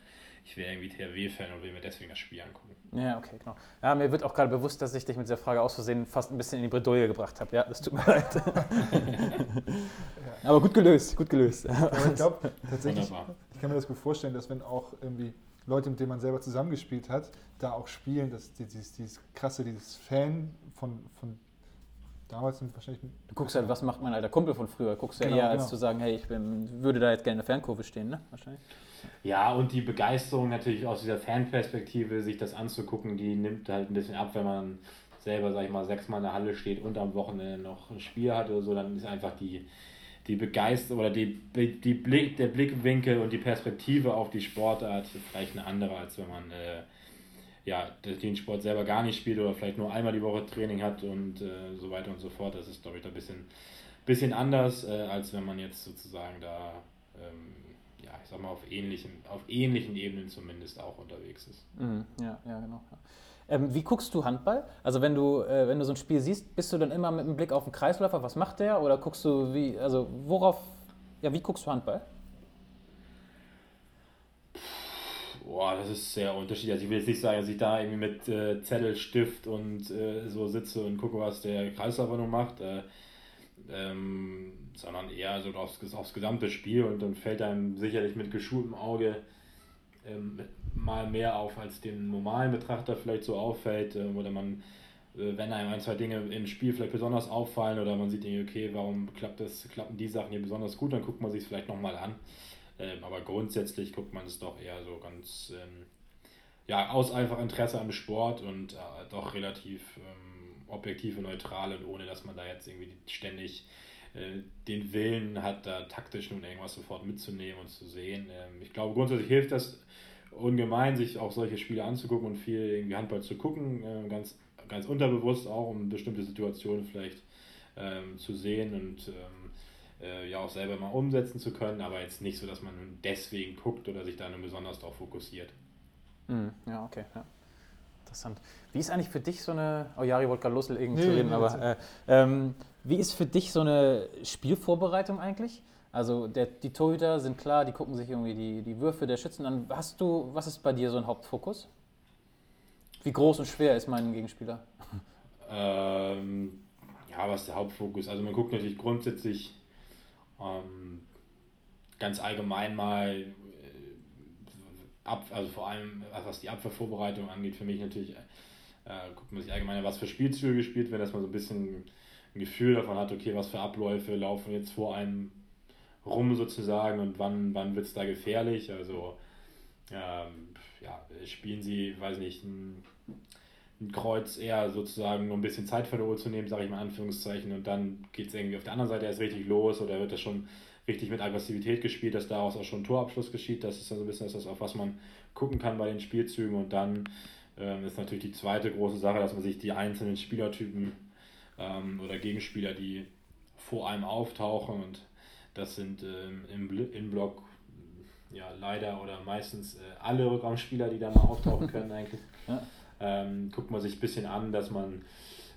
ich wäre irgendwie THW-Fan und will mir deswegen das Spiel angucken. Ja, okay, genau. Ja, mir wird auch gerade bewusst, dass ich dich mit dieser Frage aus Versehen fast ein bisschen in die Bredouille gebracht habe. Ja, das tut mir leid. Aber gut gelöst, gut gelöst. Aber ich glaube tatsächlich, Wunderbar. ich kann mir das gut vorstellen, dass wenn auch irgendwie Leute, mit denen man selber zusammengespielt hat, da auch spielen, dass dieses, dieses krasse, dieses Fan von, von damals sind wahrscheinlich. Du guckst halt, was macht mein alter Kumpel von früher? Guckst ja genau, eher, als genau. zu sagen, hey, ich bin, würde da jetzt gerne in der Fernkurve stehen, ne? Wahrscheinlich. Ja, und die Begeisterung natürlich aus dieser Fanperspektive, sich das anzugucken, die nimmt halt ein bisschen ab, wenn man selber, sag ich mal, sechsmal in der Halle steht und am Wochenende noch ein Spiel hat oder so, dann ist einfach die, die Begeisterung oder die, die Blick, der Blickwinkel und die Perspektive auf die Sportart vielleicht eine andere, als wenn man äh, ja, den Sport selber gar nicht spielt oder vielleicht nur einmal die Woche Training hat und äh, so weiter und so fort. Das ist, glaube ich, ein bisschen, bisschen anders, äh, als wenn man jetzt sozusagen da, ähm, ja, ich sag mal, auf ähnlichen, auf ähnlichen Ebenen zumindest auch unterwegs ist. Mhm, ja, ja, genau. Ja. Ähm, wie guckst du Handball? Also wenn du, äh, wenn du so ein Spiel siehst, bist du dann immer mit einem Blick auf den Kreisläufer, was macht der? Oder guckst du, wie, also worauf, ja, wie guckst du Handball? Boah, das ist sehr unterschiedlich. Also ich will jetzt nicht sagen, dass ich da irgendwie mit äh, Zettel, Stift und äh, so sitze und gucke, was der noch macht, äh, ähm, sondern eher so aufs, aufs gesamte Spiel und dann fällt einem sicherlich mit geschultem Auge ähm, mal mehr auf, als dem normalen Betrachter vielleicht so auffällt äh, oder man äh, wenn einem ein, zwei Dinge im Spiel vielleicht besonders auffallen oder man sieht, okay, warum klappt das, klappen die Sachen hier besonders gut, dann guckt man sich es vielleicht nochmal an. Ähm, aber grundsätzlich guckt man es doch eher so ganz, ähm, ja, aus einfach Interesse am Sport und äh, doch relativ ähm, objektiv und neutral und ohne, dass man da jetzt irgendwie ständig äh, den Willen hat, da taktisch nun irgendwas sofort mitzunehmen und zu sehen. Ähm, ich glaube, grundsätzlich hilft das ungemein, sich auch solche Spiele anzugucken und viel irgendwie Handball zu gucken, äh, ganz, ganz unterbewusst auch, um bestimmte Situationen vielleicht ähm, zu sehen und ähm, äh, ja auch selber mal umsetzen zu können, aber jetzt nicht so, dass man deswegen guckt oder sich da nur besonders darauf fokussiert. Mhm. Ja, okay. Ja. Interessant. Wie ist eigentlich für dich so eine, oh Jari wollte gerade loslegen nee, zu reden, nee, aber äh, ähm, wie ist für dich so eine Spielvorbereitung eigentlich? Also der, die Torhüter sind klar, die gucken sich irgendwie die, die Würfe der Schützen an. Hast du, was ist bei dir so ein Hauptfokus? Wie groß und schwer ist mein Gegenspieler? Ähm, ja, was ist der Hauptfokus? Also man guckt natürlich grundsätzlich ähm, ganz allgemein mal, äh, ab, also vor allem was die Abwehrvorbereitung angeht, für mich natürlich, äh, guckt man sich allgemein was für Spielzüge gespielt werden, dass man so ein bisschen ein Gefühl davon hat, okay, was für Abläufe laufen jetzt vor einem rum sozusagen und wann, wann wird es da gefährlich. Also ähm, ja, spielen sie, weiß nicht, ein, ein, Kreuz eher sozusagen, um ein bisschen Zeit von der Uhr zu nehmen, sage ich mal in Anführungszeichen, und dann geht es irgendwie auf der anderen Seite erst richtig los oder wird das schon richtig mit Aggressivität gespielt, dass daraus auch schon ein Torabschluss geschieht. Das ist dann so ein bisschen das, auf was man gucken kann bei den Spielzügen. Und dann ähm, ist natürlich die zweite große Sache, dass man sich die einzelnen Spielertypen ähm, oder Gegenspieler, die vor einem auftauchen und das sind ähm, im, im Block ja, leider oder meistens äh, alle Rückraumspieler, die da mal auftauchen können eigentlich. Ja. Ähm, guckt man sich ein bisschen an, dass man,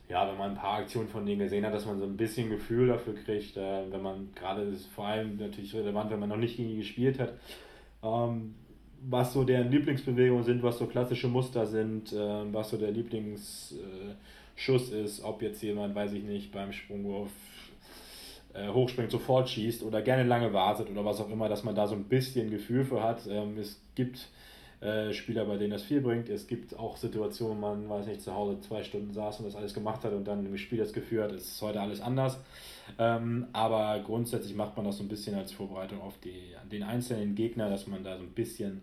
ja, wenn man ein paar Aktionen von denen gesehen hat, dass man so ein bisschen Gefühl dafür kriegt, äh, wenn man gerade ist vor allem natürlich relevant, wenn man noch nicht gegen die gespielt hat, ähm, was so deren Lieblingsbewegungen sind, was so klassische Muster sind, äh, was so der Lieblingsschuss ist, ob jetzt jemand, weiß ich nicht, beim Sprungwurf äh, hochspringt, sofort schießt oder gerne lange wartet oder was auch immer, dass man da so ein bisschen Gefühl für hat. Ähm, es gibt äh, Spieler, bei denen das viel bringt. Es gibt auch Situationen, wo man, weiß nicht, zu Hause zwei Stunden saß und das alles gemacht hat und dann im Spiel das Gefühl hat, es ist heute alles anders. Ähm, aber grundsätzlich macht man das so ein bisschen als Vorbereitung auf die, den einzelnen Gegner, dass man da so ein bisschen,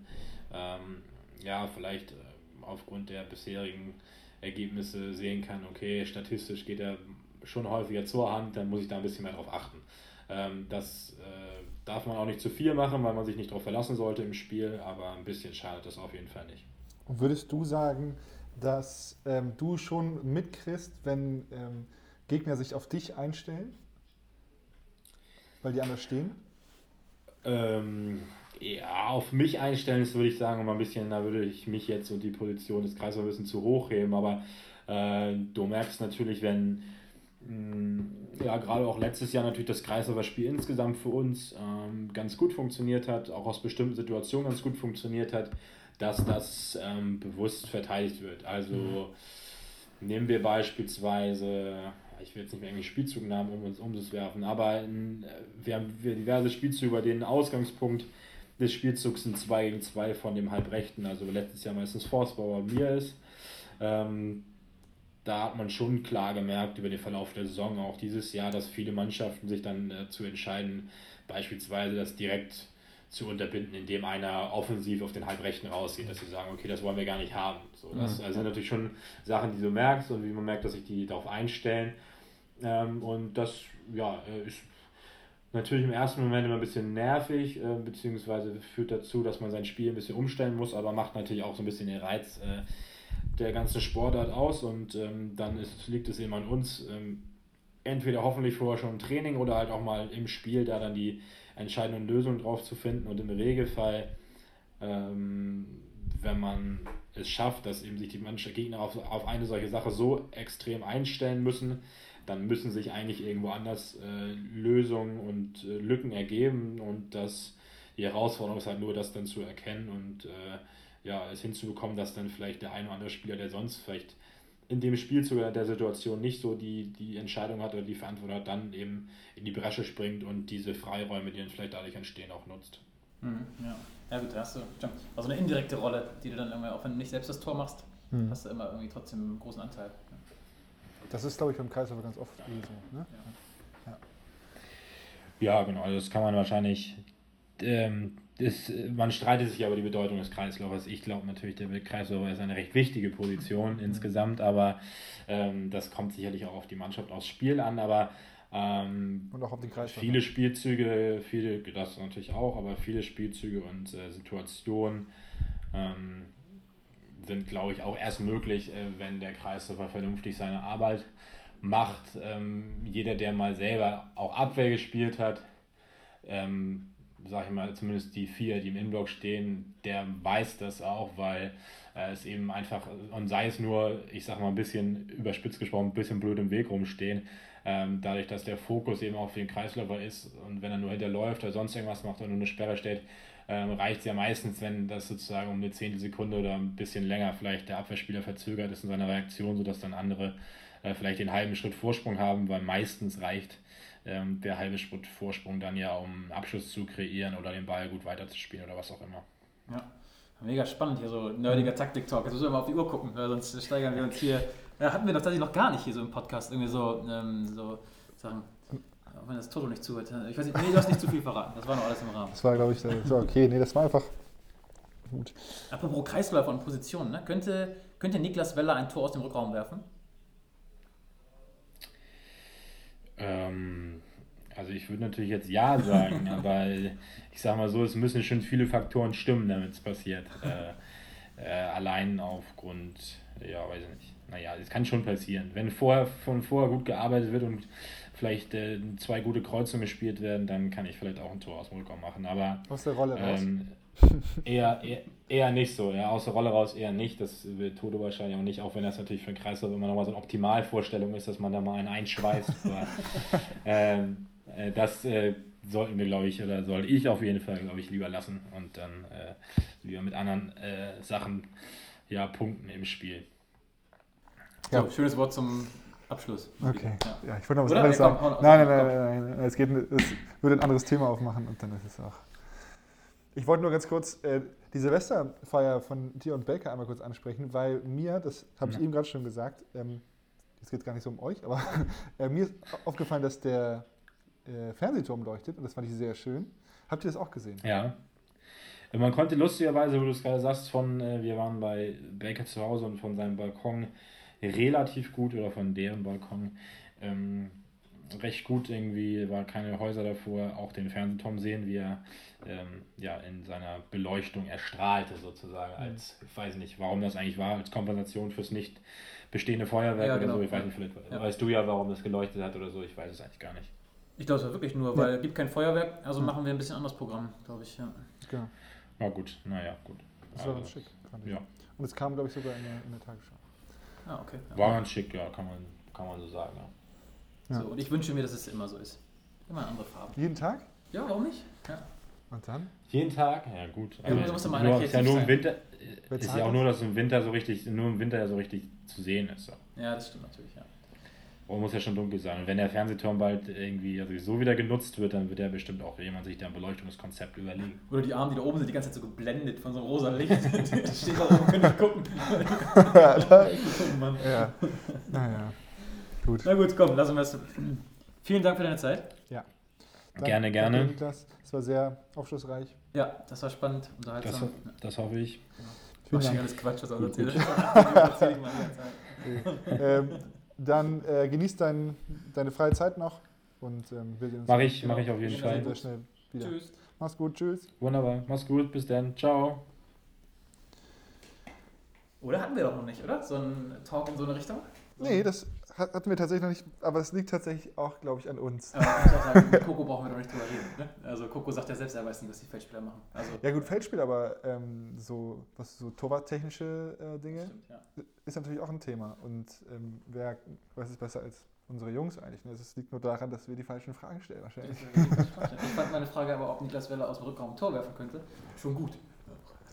ähm, ja, vielleicht äh, aufgrund der bisherigen Ergebnisse sehen kann, okay, statistisch geht er schon häufiger zur Hand, dann muss ich da ein bisschen mehr drauf achten. Ähm, das äh, darf man auch nicht zu viel machen, weil man sich nicht darauf verlassen sollte im Spiel, aber ein bisschen schadet das auf jeden Fall nicht. Und würdest du sagen, dass ähm, du schon mitkriegst, wenn ähm, Gegner sich auf dich einstellen? Weil die anders stehen? Ähm, ja, auf mich einstellen ist, würde ich sagen, mal ein bisschen, da würde ich mich jetzt und die Position des Kreises ein bisschen zu hoch heben, aber äh, du merkst natürlich, wenn ja, gerade auch letztes Jahr natürlich das Kreislaufer Spiel insgesamt für uns ähm, ganz gut funktioniert hat, auch aus bestimmten Situationen ganz gut funktioniert hat, dass das ähm, bewusst verteidigt wird. Also mhm. nehmen wir beispielsweise, ich will jetzt nicht mehr irgendwie Spielzugnamen um uns um das werfen, aber in, wir haben wir diverse Spielzüge, bei denen Ausgangspunkt des Spielzugs ein 2 gegen 2 von dem Halbrechten, also letztes Jahr meistens Forstbauer mir ist. Ähm, da hat man schon klar gemerkt über den Verlauf der Saison, auch dieses Jahr, dass viele Mannschaften sich dann dazu äh, entscheiden, beispielsweise das direkt zu unterbinden, indem einer offensiv auf den Halbrechten rausgeht, dass sie sagen, okay, das wollen wir gar nicht haben. So, das also sind natürlich schon Sachen, die du merkst und wie man merkt, dass sich die darauf einstellen. Ähm, und das ja, äh, ist natürlich im ersten Moment immer ein bisschen nervig, äh, beziehungsweise führt dazu, dass man sein Spiel ein bisschen umstellen muss, aber macht natürlich auch so ein bisschen den Reiz, äh, der ganzen Sportart aus und ähm, dann ist, liegt es eben an uns, ähm, entweder hoffentlich vorher schon im Training oder halt auch mal im Spiel da dann die entscheidenden Lösungen drauf zu finden und im Regelfall, ähm, wenn man es schafft, dass eben sich die Mannschaft Gegner auf, auf eine solche Sache so extrem einstellen müssen, dann müssen sich eigentlich irgendwo anders äh, Lösungen und äh, Lücken ergeben und das die Herausforderung ist halt nur, das dann zu erkennen und äh, ja, es hinzubekommen, dass dann vielleicht der eine oder andere Spieler, der sonst vielleicht in dem Spielzug oder der Situation nicht so die, die Entscheidung hat oder die Verantwortung hat, dann eben in die Bresche springt und diese Freiräume, die dann vielleicht dadurch entstehen, auch nutzt. Mhm, ja. ja, gut, da hast du stimmt. Also eine indirekte Rolle, die du dann immer, auch wenn du nicht selbst das Tor machst, mhm. hast du immer irgendwie trotzdem einen großen Anteil. Ja. Das ist, glaube ich, beim Kaiser ganz oft so. Ne? Ja. ja. genau. Also das kann man wahrscheinlich ähm, das, man streitet sich aber die Bedeutung des Kreislaufers. Ich glaube natürlich, der Kreislaufer ist eine recht wichtige Position mhm. insgesamt, aber ähm, das kommt sicherlich auch auf die Mannschaft aufs Spiel an. Aber ähm, und auch auf den Kreislauf. Viele Spielzüge, viele, das natürlich auch, aber viele Spielzüge und äh, Situationen ähm, sind, glaube ich, auch erst möglich, äh, wenn der Kreisläufer vernünftig seine Arbeit macht. Ähm, jeder, der mal selber auch Abwehr gespielt hat, ähm, sage ich mal, zumindest die vier, die im Inblock stehen, der weiß das auch, weil äh, es eben einfach, und sei es nur, ich sage mal ein bisschen überspitzt gesprochen, ein bisschen blöd im Weg rumstehen, ähm, dadurch, dass der Fokus eben auf den Kreisläufer ist und wenn er nur hinterläuft oder sonst irgendwas macht oder nur eine Sperre steht, ähm, reicht es ja meistens, wenn das sozusagen um eine Zehntelsekunde oder ein bisschen länger vielleicht der Abwehrspieler verzögert ist in seiner Reaktion, sodass dann andere äh, vielleicht den halben Schritt Vorsprung haben, weil meistens reicht ähm, der halbe Schritt Vorsprung dann ja, um Abschluss zu kreieren oder den Ball gut weiterzuspielen oder was auch immer. Ja, mega spannend hier, so nerdiger Taktik-Talk. Jetzt müssen wir mal auf die Uhr gucken, weil sonst steigern wir uns hier. Ja, hatten wir doch tatsächlich noch gar nicht hier so im Podcast irgendwie so, ähm, so Sachen. Auch wenn das Toto nicht zuhört. Ich weiß nicht, nee, du hast nicht zu viel verraten. Das war noch alles im Rahmen. Das war, glaube ich, so okay. Nee, das war einfach gut. Apropos Kreisläufer und Positionen, ne? könnte, könnte Niklas Weller ein Tor aus dem Rückraum werfen? Ähm, also ich würde natürlich jetzt ja sagen, aber ich sage mal so, es müssen schon viele Faktoren stimmen, damit es passiert. Äh, äh, allein aufgrund, ja, weiß ich nicht. Naja, es kann schon passieren. Wenn vorher, von vorher gut gearbeitet wird und vielleicht äh, zwei gute Kreuzungen gespielt werden, dann kann ich vielleicht auch ein Tor aus dem Rückraum machen. Aber aus der Rolle raus. Ähm, eher, eher, eher nicht so. Ja, aus der Rolle raus eher nicht. Das wird Toto wahrscheinlich auch nicht, auch wenn das natürlich für den Kreislauf immer noch mal so eine Optimalvorstellung ist, dass man da mal einen einschweißt. Aber, ähm, äh, das äh, sollten wir, glaube ich, oder soll ich auf jeden Fall, glaube ich, lieber lassen und dann äh, lieber mit anderen äh, Sachen ja, punkten im Spiel. So, ja. schönes Wort zum Abschluss. Okay. Ja, ja ich wollte noch was anderes sagen. Nein, nein, nein, nein, nein, Es, geht, es würde ein anderes Thema aufmachen und dann ist es auch. Ich wollte nur ganz kurz äh, die Silvesterfeier von dir und Belka einmal kurz ansprechen, weil mir, das habe ich Ja. eben gerade schon gesagt, ähm, jetzt geht es gar nicht so um euch, aber äh, mir ist aufgefallen, dass der äh, Fernsehturm leuchtet und das fand ich sehr schön. Habt ihr das auch gesehen? Ja. Man konnte lustigerweise, wo du es gerade sagst, von, äh, wir waren bei Baker zu Hause und von seinem Balkon relativ gut oder von deren Balkon ähm, recht gut irgendwie, war keine Häuser davor, auch den Fernsehturm sehen, wie er ähm, ja, in seiner Beleuchtung erstrahlte sozusagen, als, ich weiß nicht, warum das eigentlich war, als Kompensation fürs nicht bestehende Feuerwerk Ja, oder genau. so, ich weiß nicht, vielleicht Ja. weißt du ja, warum das geleuchtet hat oder so, ich weiß es eigentlich gar nicht. Ich glaube, es war wirklich nur, weil es gibt kein Feuerwerk, also machen wir ein bisschen anderes Programm, glaube ich. Ja. Genau. Na gut, naja, gut. Das war Also, ganz schick, fand ich. Ja. Und es kam, glaube ich, sogar in der, in der Tagesschau. Ah, okay. Ja. War ganz schick, ja, kann man, kann man so sagen. Ja. Ja. So, und ich wünsche mir, dass es immer so ist. Immer eine andere Farbe. Jeden Tag? Ja, warum nicht? Ja. Und dann? Jeden Tag? Ja, gut. Ja, muss ja mal nur, ist ja nur im. Winter. Ist ja auch nur, dass im Winter so richtig, nur im Winter ja so richtig zu sehen ist. So. ja, das stimmt natürlich, ja. Und muss ja schon dunkel sein. Und wenn der Fernsehturm bald irgendwie ja sowieso wieder genutzt wird, dann wird ja bestimmt auch jemand sich da ein Beleuchtungskonzept überlegen. Oder die Arme, die da oben sind, die ganze Zeit so geblendet von so einem rosa Licht. die stehen da oben, können nicht gucken. oh Mann. Ja. Naja. Gut. Na gut, komm, lassen wir es. Vielen Dank für deine Zeit. Danke- Gerne, gerne. Danke, Niklas. Es war sehr aufschlussreich. Ja, das war spannend, Das, unterhaltsam. Ja. das hoffe ich. Vielen Ach, Dank. alles Quatsch, was auch erzählt. Erzähl ich mal die ganze Zeit. ähm, dann äh, genießt dein, deine freie Zeit noch und ähm, wir sehen uns Mache ich, Genau. mache ich auf jeden. Fall. sehr schnell wieder. Tschüss. Mach's gut, tschüss. Wunderbar. Mach's gut. Bis dann. Ciao. Oder hatten wir doch noch nicht, oder? So ein Talk in so eine Richtung? So Nee, das hat- hatten wir tatsächlich noch nicht, aber es liegt tatsächlich auch, glaube ich, an uns. Aber ich auch sagen, mit Coco brauchen wir doch nicht drüber reden. Ne? Also Coco sagt ja selbst, er weiß nicht, was die Feldspieler machen. Also, Ja gut, Feldspiel, aber ähm, so, was so torwarttechnische äh, Dinge stimmt, ja. Ist natürlich auch ein Thema. Und ähm, wer weiß es besser als unsere Jungs eigentlich? Ne? Es liegt nur daran, dass wir die falschen Fragen stellen wahrscheinlich. Ich fand meine Frage aber, ob Niklas Weller aus dem Rückraum ein Tor werfen könnte, schon gut.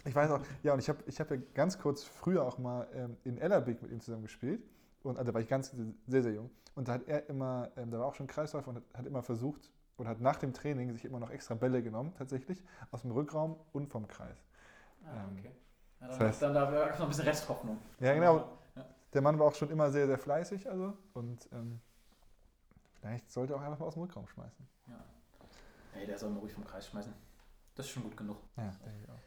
Ich weiß auch, ja, und ich habe ich hab ja ganz kurz früher auch mal ähm, in Ellerbeck mit ihm zusammen gespielt. Und also da war ich ganz sehr, sehr jung. Und da hat er immer, ähm, da war auch schon Kreisläufer und hat, immer versucht, oder hat nach dem Training sich immer noch extra Bälle genommen, tatsächlich, aus dem Rückraum und vom Kreis. Ah, Ähm, Ja, das dann, heißt- dann da wäre noch ein bisschen Resthoffnung. Ja, genau. Ja. Der Mann war auch schon immer sehr, sehr fleißig, also. Und ähm, vielleicht sollte er auch einfach mal aus dem Rückraum schmeißen. Ja. Ey, der soll mal ruhig vom Kreis schmeißen. Das ist schon gut genug. Ja, denke ich auch.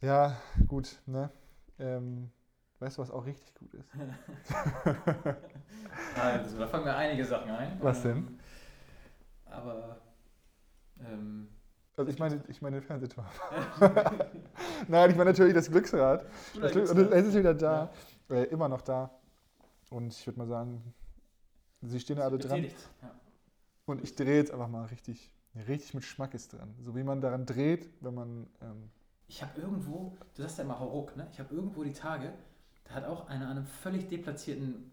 Ja, gut, ne? Ähm, weißt du, was auch richtig gut ist? Also, da fangen mir einige Sachen ein. Was denn? Ähm, Aber. Ähm, Also ich meine, ich meine den Fernsehturm. Nein, ich meine natürlich das Glücksrad. Das Glück, und es ist wieder da. Äh, immer noch da. Und ich würde mal sagen, sie stehen ja alle dran. Betätigt. Ja. Und ich drehe jetzt einfach mal richtig, richtig mit Schmackes dran. So wie man daran dreht, wenn man. Ähm, Ich habe irgendwo, du sagst ja immer Hauruck, ne? Ich habe irgendwo die Tage, da hat auch einer an einem völlig deplatzierten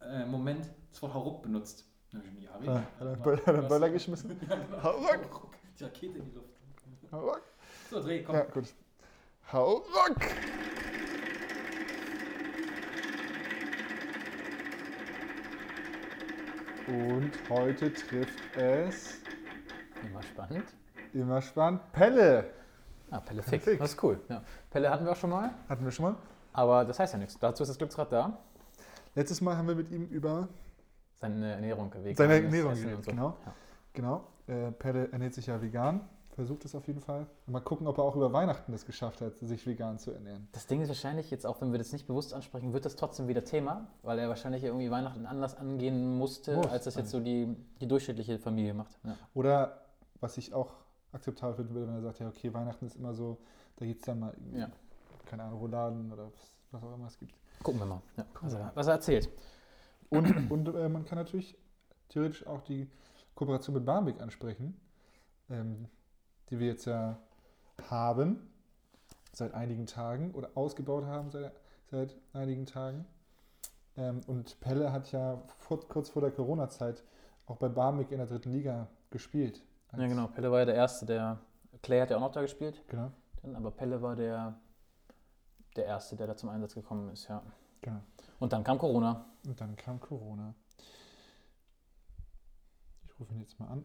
äh, Moment das Wort Hauruck benutzt. Da ja, wie? Ah, hat er einen Ja, er? Böller geschmissen? ja, genau. Hauruck! Die Rakete in die Luft. hau ruck. So, dreh, komm. Ja, gut. Hau ruck! Und heute trifft es, Immer spannend. immer spannend, Pelle. Ah, Pelle Fix. Fix. Das ist cool. Ja. Pelle hatten wir auch schon mal, Hatten wir schon mal. aber das heißt ja nichts. Dazu ist das Glücksrad da. Letztes Mal haben wir mit ihm über, Seine Ernährung gewegt. Seine Ernährung und geredet, so. genau. Ja. genau, äh, Pelle ernährt sich ja vegan. Versucht es auf jeden Fall. Und mal gucken, ob er auch über Weihnachten es geschafft hat, sich vegan zu ernähren. Das Ding ist wahrscheinlich, jetzt auch wenn wir das nicht bewusst ansprechen, wird das trotzdem wieder Thema, weil er wahrscheinlich irgendwie Weihnachten anders angehen musste, Muss, als das jetzt so die, die durchschnittliche Familie macht. Ja. Oder was ich auch akzeptabel finden würde, wenn er sagt, ja, okay, Weihnachten ist immer so, da gibt es dann mal, irgendwie, Ja. keine Ahnung, Rouladen oder was, was auch immer es gibt. Gucken wir mal, ja, was, er, was er erzählt. Und, und äh, man kann natürlich theoretisch auch die Kooperation mit Barmbek ansprechen, ähm, die wir jetzt ja haben, seit einigen Tagen oder ausgebaut haben seit, seit einigen Tagen. Ähm, und Pelle hat ja vor, kurz vor der Corona-Zeit auch bei Barmbek in der dritten Liga gespielt. Ja, genau. Pelle war ja der Erste, der. Clay hat ja auch noch da gespielt, Genau, dann, aber Pelle war der, der Erste, der da zum Einsatz gekommen ist, ja. genau. Und dann kam Corona. Und dann kam Corona rufe ihn jetzt mal an.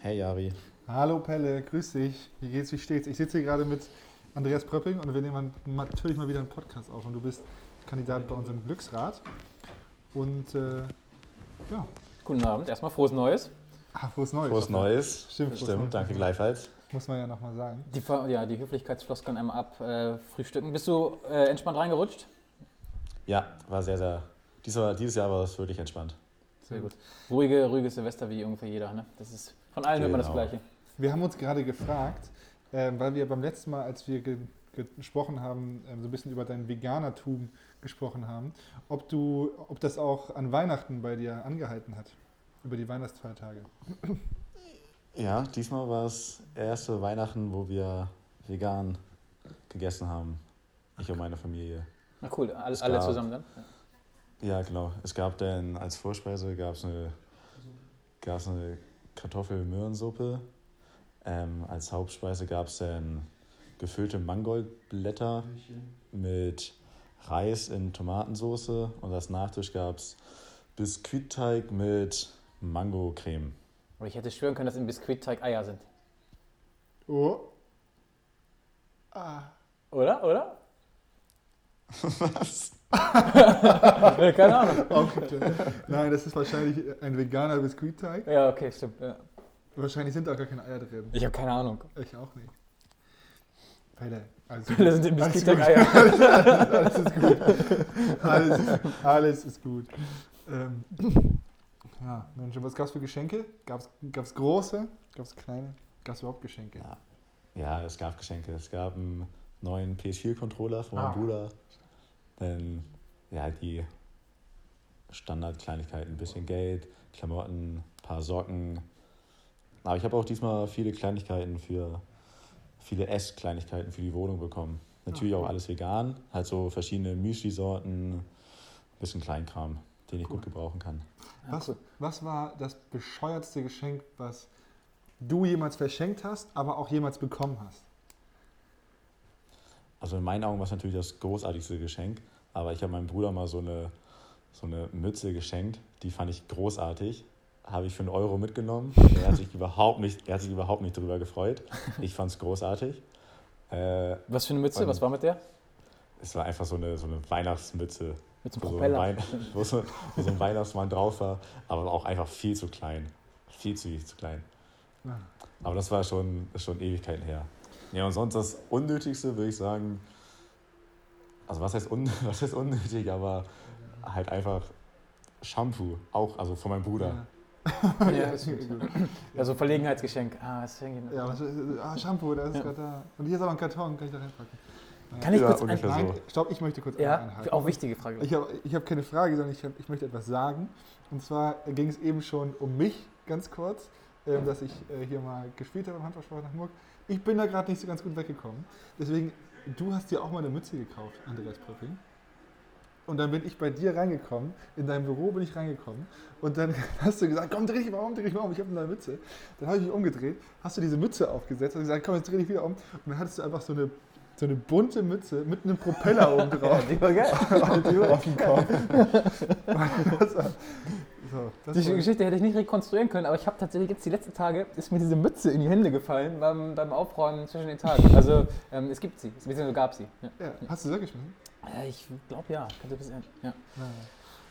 Hey Jari. Hallo Pelle, grüß dich. Wie geht's, wie steht's? Ich sitze hier gerade mit Andreas Pröpping und wir nehmen natürlich mal wieder einen Podcast auf und du bist Kandidat bei unserem Glücksrat. Und äh, ja, Guten Abend, erstmal frohes Neues. ah, frohes Neues. Frohes Neues. Stimmt, frohes Stimmt, Neues. danke gleichfalls. Muss man ja nochmal sagen. Die, ja, die Höflichkeitsfloskeln einmal ab, äh, frühstücken. Bist du äh, entspannt reingerutscht? Ja, war sehr, sehr. Dieses Jahr, dieses Jahr war es wirklich entspannt. Sehr gut. Ruhige, ruhige Silvester wie ungefähr jeder. Ne? Das ist von allen hört man das Genau. Gleiche. Wir haben uns gerade gefragt, ähm, weil wir beim letzten Mal, als wir gesprochen haben, ähm, so ein bisschen über dein Veganertum gesprochen haben, ob du, ob das auch an Weihnachten bei dir angehalten hat, über die Weihnachtsfeiertage. Ja, diesmal war es erste Weihnachten, wo wir vegan gegessen haben. Ich und meine Familie. Na cool, alle, Es alle gab- zusammen dann. Ja, genau. Es gab dann als Vorspeise gab's eine, gab's eine Kartoffel-Möhrensuppe. Ähm, als Hauptspeise gab es dann gefüllte Mangoldblätter mit Reis in Tomatensauce und als Nachtisch gab es Biskuitteig mit Mangocreme. Aber ich hätte schwören können, dass im Biskuitteig Eier sind. Oh. Ah. Oder? Oder? Was? Keine Ahnung. Bitte. Nein, das ist wahrscheinlich ein veganer Biskuitteig. Ja, okay, stimmt. Ja. Wahrscheinlich sind da auch gar keine Eier drin. Ich habe keine Ahnung. Ich auch nicht. Pelle, alles Da sind im Alles Biskuitteig gut. Eier. alles ist gut. Alles, alles ist gut. Ähm, ja, Mensch, was gab es für Geschenke? Gab es große? Gab es kleine? Gab es überhaupt Geschenke? Ja. Ja, es gab Geschenke. Es gab einen neuen PS4-Controller von meinem Ah. Bruder. Dann, ja, die Standardkleinigkeiten, ein bisschen Geld, Klamotten, ein paar Socken. Aber ich habe auch diesmal viele Kleinigkeiten für, viele Esskleinigkeiten für die Wohnung bekommen. Natürlich Ah, auch alles vegan, halt so verschiedene Müsli-Sorten, ein bisschen Kleinkram, den ich Cool. gut gebrauchen kann. Was, was war das bescheuertste Geschenk, was du jemals verschenkt hast, aber auch jemals bekommen hast? Also in meinen Augen war es natürlich das großartigste Geschenk, aber ich habe meinem Bruder mal so eine, so eine Mütze geschenkt, die fand ich großartig. Habe ich für einen Euro mitgenommen. Er hat sich überhaupt nicht, er hat sich überhaupt nicht darüber gefreut. Ich fand es großartig. Äh, Was für eine Mütze? Was war mit der? es war einfach so eine, so eine Weihnachtsmütze, Mit so wo einem so, ein Propeller. Wein, wo, so, wo so ein Weihnachtsmann drauf war, aber auch einfach viel zu klein. Viel zu, viel zu klein. Ah. Aber das war schon, schon Ewigkeiten her. Ja, und sonst das Unnötigste würde ich sagen, also was heißt, un, was heißt unnötig, aber halt einfach Shampoo, auch, also von meinem Bruder. Ja. Ja, ist gut. Also Verlegenheitsgeschenk. Ah, das hängt Ja, was, ah, Shampoo, das ist Ja. gerade da. Und hier ist aber ein Karton, kann ich da reinpacken. Kann ich Ja, kurz ein, ungefähr Nein, so. stopp, ich möchte kurz Ja, einhalten. auch wichtige Frage. Ich habe ich hab keine Frage, sondern ich, hab, ich möchte etwas sagen. Und zwar ging es eben schon um mich ganz kurz, ähm, dass ich äh, hier mal gespielt habe im Handballsport nach Hamburg. Ich bin da gerade nicht so ganz gut weggekommen. Deswegen, du hast dir auch mal eine Mütze gekauft, Andreas Pröpping. Und dann bin ich bei dir reingekommen, in deinem Büro bin ich reingekommen und dann hast du gesagt, komm, dreh dich mal um, dreh dich mal um, ich habe eine neue Mütze. Dann habe ich mich umgedreht, hast du diese Mütze aufgesetzt und gesagt, komm, jetzt dreh dich wieder um. Und dann hattest du einfach so eine, so eine bunte Mütze mit einem Propeller oben drauf die war geil. auf dem Kopf. So, Die Geschichte hätte ich nicht rekonstruieren können, aber ich habe tatsächlich jetzt die letzten Tage, ist mir diese Mütze in die Hände gefallen beim, beim Aufräumen zwischen den Tagen. Also ähm, es gibt sie, beziehungsweise gab sie. Ja. ja, hast du sie weggeschmissen? Ja, ich glaube ja. Ja.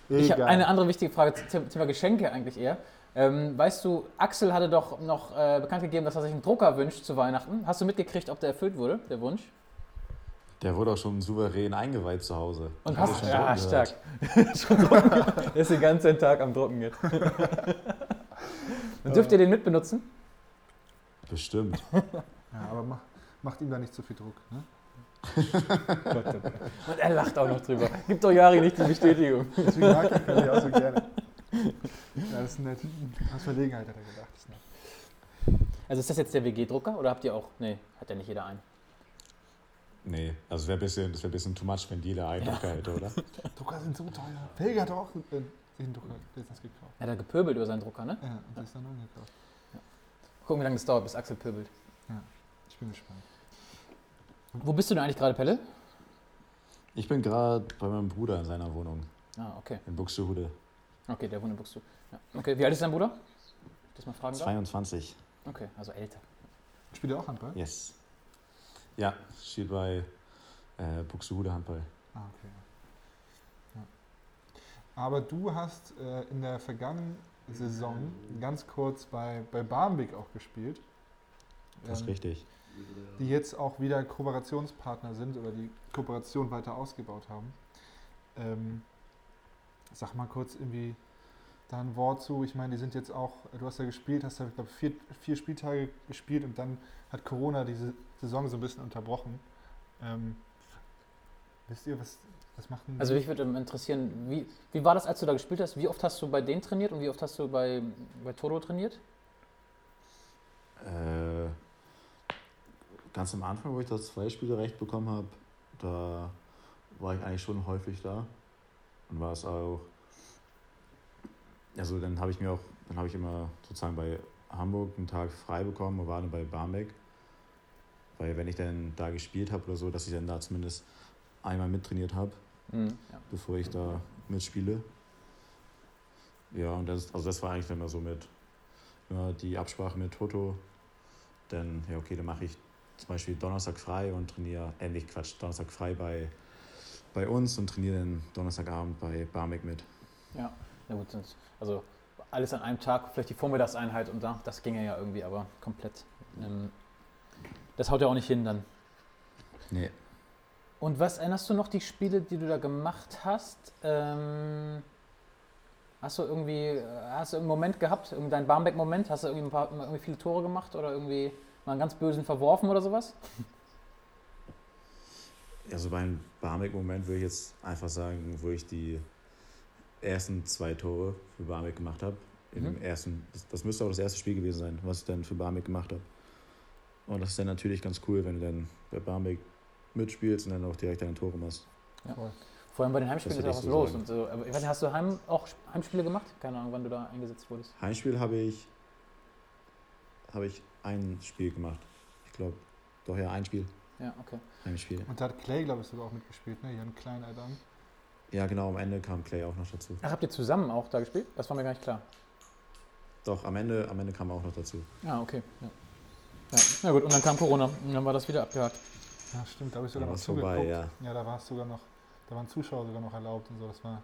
Ich habe eine andere wichtige Frage zum Thema Geschenke eigentlich eher. Ähm, weißt du, Axel hatte doch noch äh, bekannt gegeben, dass er sich einen Drucker wünscht zu Weihnachten. Hast du mitgekriegt, ob der erfüllt wurde, der Wunsch? Der wurde auch schon souverän eingeweiht zu Hause. Und hast schon ja, gehört. stark. Schon. Der ist den ganzen Tag am Drucken jetzt. Dann dürft ihr den mitbenutzen? Bestimmt. Ja, aber mach, macht ihm da nicht zu viel Druck. Ne? Oh. Und er lacht auch noch drüber. Gibt doch Jari nicht die Bestätigung. Deswegen mag ich ihn auch so gerne. Ja, das ist nett. Aus Verlegenheit hat er gedacht. Das ist nett. Also ist das jetzt der WG-Drucker oder habt ihr auch. Nee, hat ja nicht jeder einen. Nee, also wär ein bisschen, das wäre ein bisschen too much, wenn jeder einen Ja. Drucker hätte, oder? Drucker sind so teuer. Helge hat auch äh, sich einen Drucker letztens gekauft. Er hat da gepöbelt über seinen Drucker, ne? Ja, und sich dann neu gekauft. Gucken, wie lange das dauert, bis Axel pöbelt. Ich bin gespannt. Wo bist du denn eigentlich gerade, Pelle? Ich bin gerade bei meinem Bruder in seiner Wohnung Ah, okay. in Buxtehude. Okay, der wohnt in Buxtehude. Ja. Okay, wie alt ist dein Bruder? Darf Das mal fragen darf? 22. Okay, also älter. Spielt ihr auch Handball? Yes. Ja, steht bei äh, Buxtehude Handball. Ah, okay. Ja. Aber du hast äh, in der vergangenen Saison ganz kurz bei, bei Barmbek auch gespielt. Das ist Ähm, richtig. die jetzt auch wieder Kooperationspartner sind oder die Kooperation weiter ausgebaut haben. Ähm, sag mal kurz irgendwie da ein Wort zu. Ich meine, die sind jetzt auch, du hast ja gespielt, hast ja, ich glaube, vier, vier Spieltage gespielt und dann hat Corona diese Saison so ein bisschen unterbrochen. Ähm, wisst ihr, was, was macht denn Also mich würde interessieren, wie, wie war das, als du da gespielt hast? Wie oft hast du bei denen trainiert und wie oft hast du bei, bei Toto trainiert? Äh, ganz am Anfang, wo ich das Zweispielerrecht bekommen habe, da war ich eigentlich schon häufig da. Und war es auch. Also dann habe ich mir auch, dann habe ich immer sozusagen bei Hamburg einen Tag frei bekommen und war dann bei Barmbek. Weil wenn ich dann da gespielt habe oder so, dass ich dann da zumindest einmal mittrainiert habe, Mhm. Ja. bevor ich da mitspiele. Ja, und das, also das war eigentlich immer so mit immer die Absprache mit Toto. Dann, ja, okay, dann mache ich zum Beispiel Donnerstag frei und trainiere, äh, nicht Quatsch, Donnerstag frei bei, bei uns und trainiere dann Donnerstagabend bei Barmek mit. Ja, na gut, also alles an einem Tag, vielleicht die Vormittagseinheit und da, das ginge ja irgendwie, aber komplett. Ähm, das haut ja auch nicht hin dann. Nee. Und was erinnerst du noch die Spiele, die du da gemacht hast? Ähm, hast du irgendwie, hast du einen Moment gehabt, irgendeinen Barmbek-Moment? Hast du irgendwie, ein paar, irgendwie viele Tore gemacht oder irgendwie mal einen ganz bösen verworfen oder sowas? Also beim Barmek-Moment würde ich jetzt einfach sagen, wo ich die ersten zwei Tore für Barmek gemacht habe. Im Mhm. ersten, das, das müsste auch das erste Spiel gewesen sein, was ich dann für Barmek gemacht habe. Und das ist dann natürlich ganz cool, wenn du dann bei Barmek mitspielst und dann auch direkt deine Tore machst. Voll. Vor allem bei den Heimspielen ist ja was würde ich so los. sagen. Und so. Aber ich weiß nicht, hast du Heim, auch Heimspiele gemacht? Keine Ahnung, wann du da eingesetzt wurdest. Heimspiel habe ich, habe ich ein Spiel gemacht. Ich glaube, doch ja, ein Spiel. Ja, okay. Heimspiel. Und da hat Clay, glaube ich, sogar auch mitgespielt, ne? Jan Klein, dann. Ja, genau, am Ende kam Clay auch noch dazu. Ach, habt ihr zusammen auch da gespielt? Das war mir gar nicht klar. Doch, am Ende, am Ende kam er auch noch dazu. Ja, okay. Ja. Ja. Na gut, und dann kam Corona und dann war das wieder abgehakt. Ja, stimmt, da habe ich sogar Da noch vorbei, zugeguckt. ja. ja, da war es sogar noch, da waren Zuschauer sogar noch erlaubt und so, das war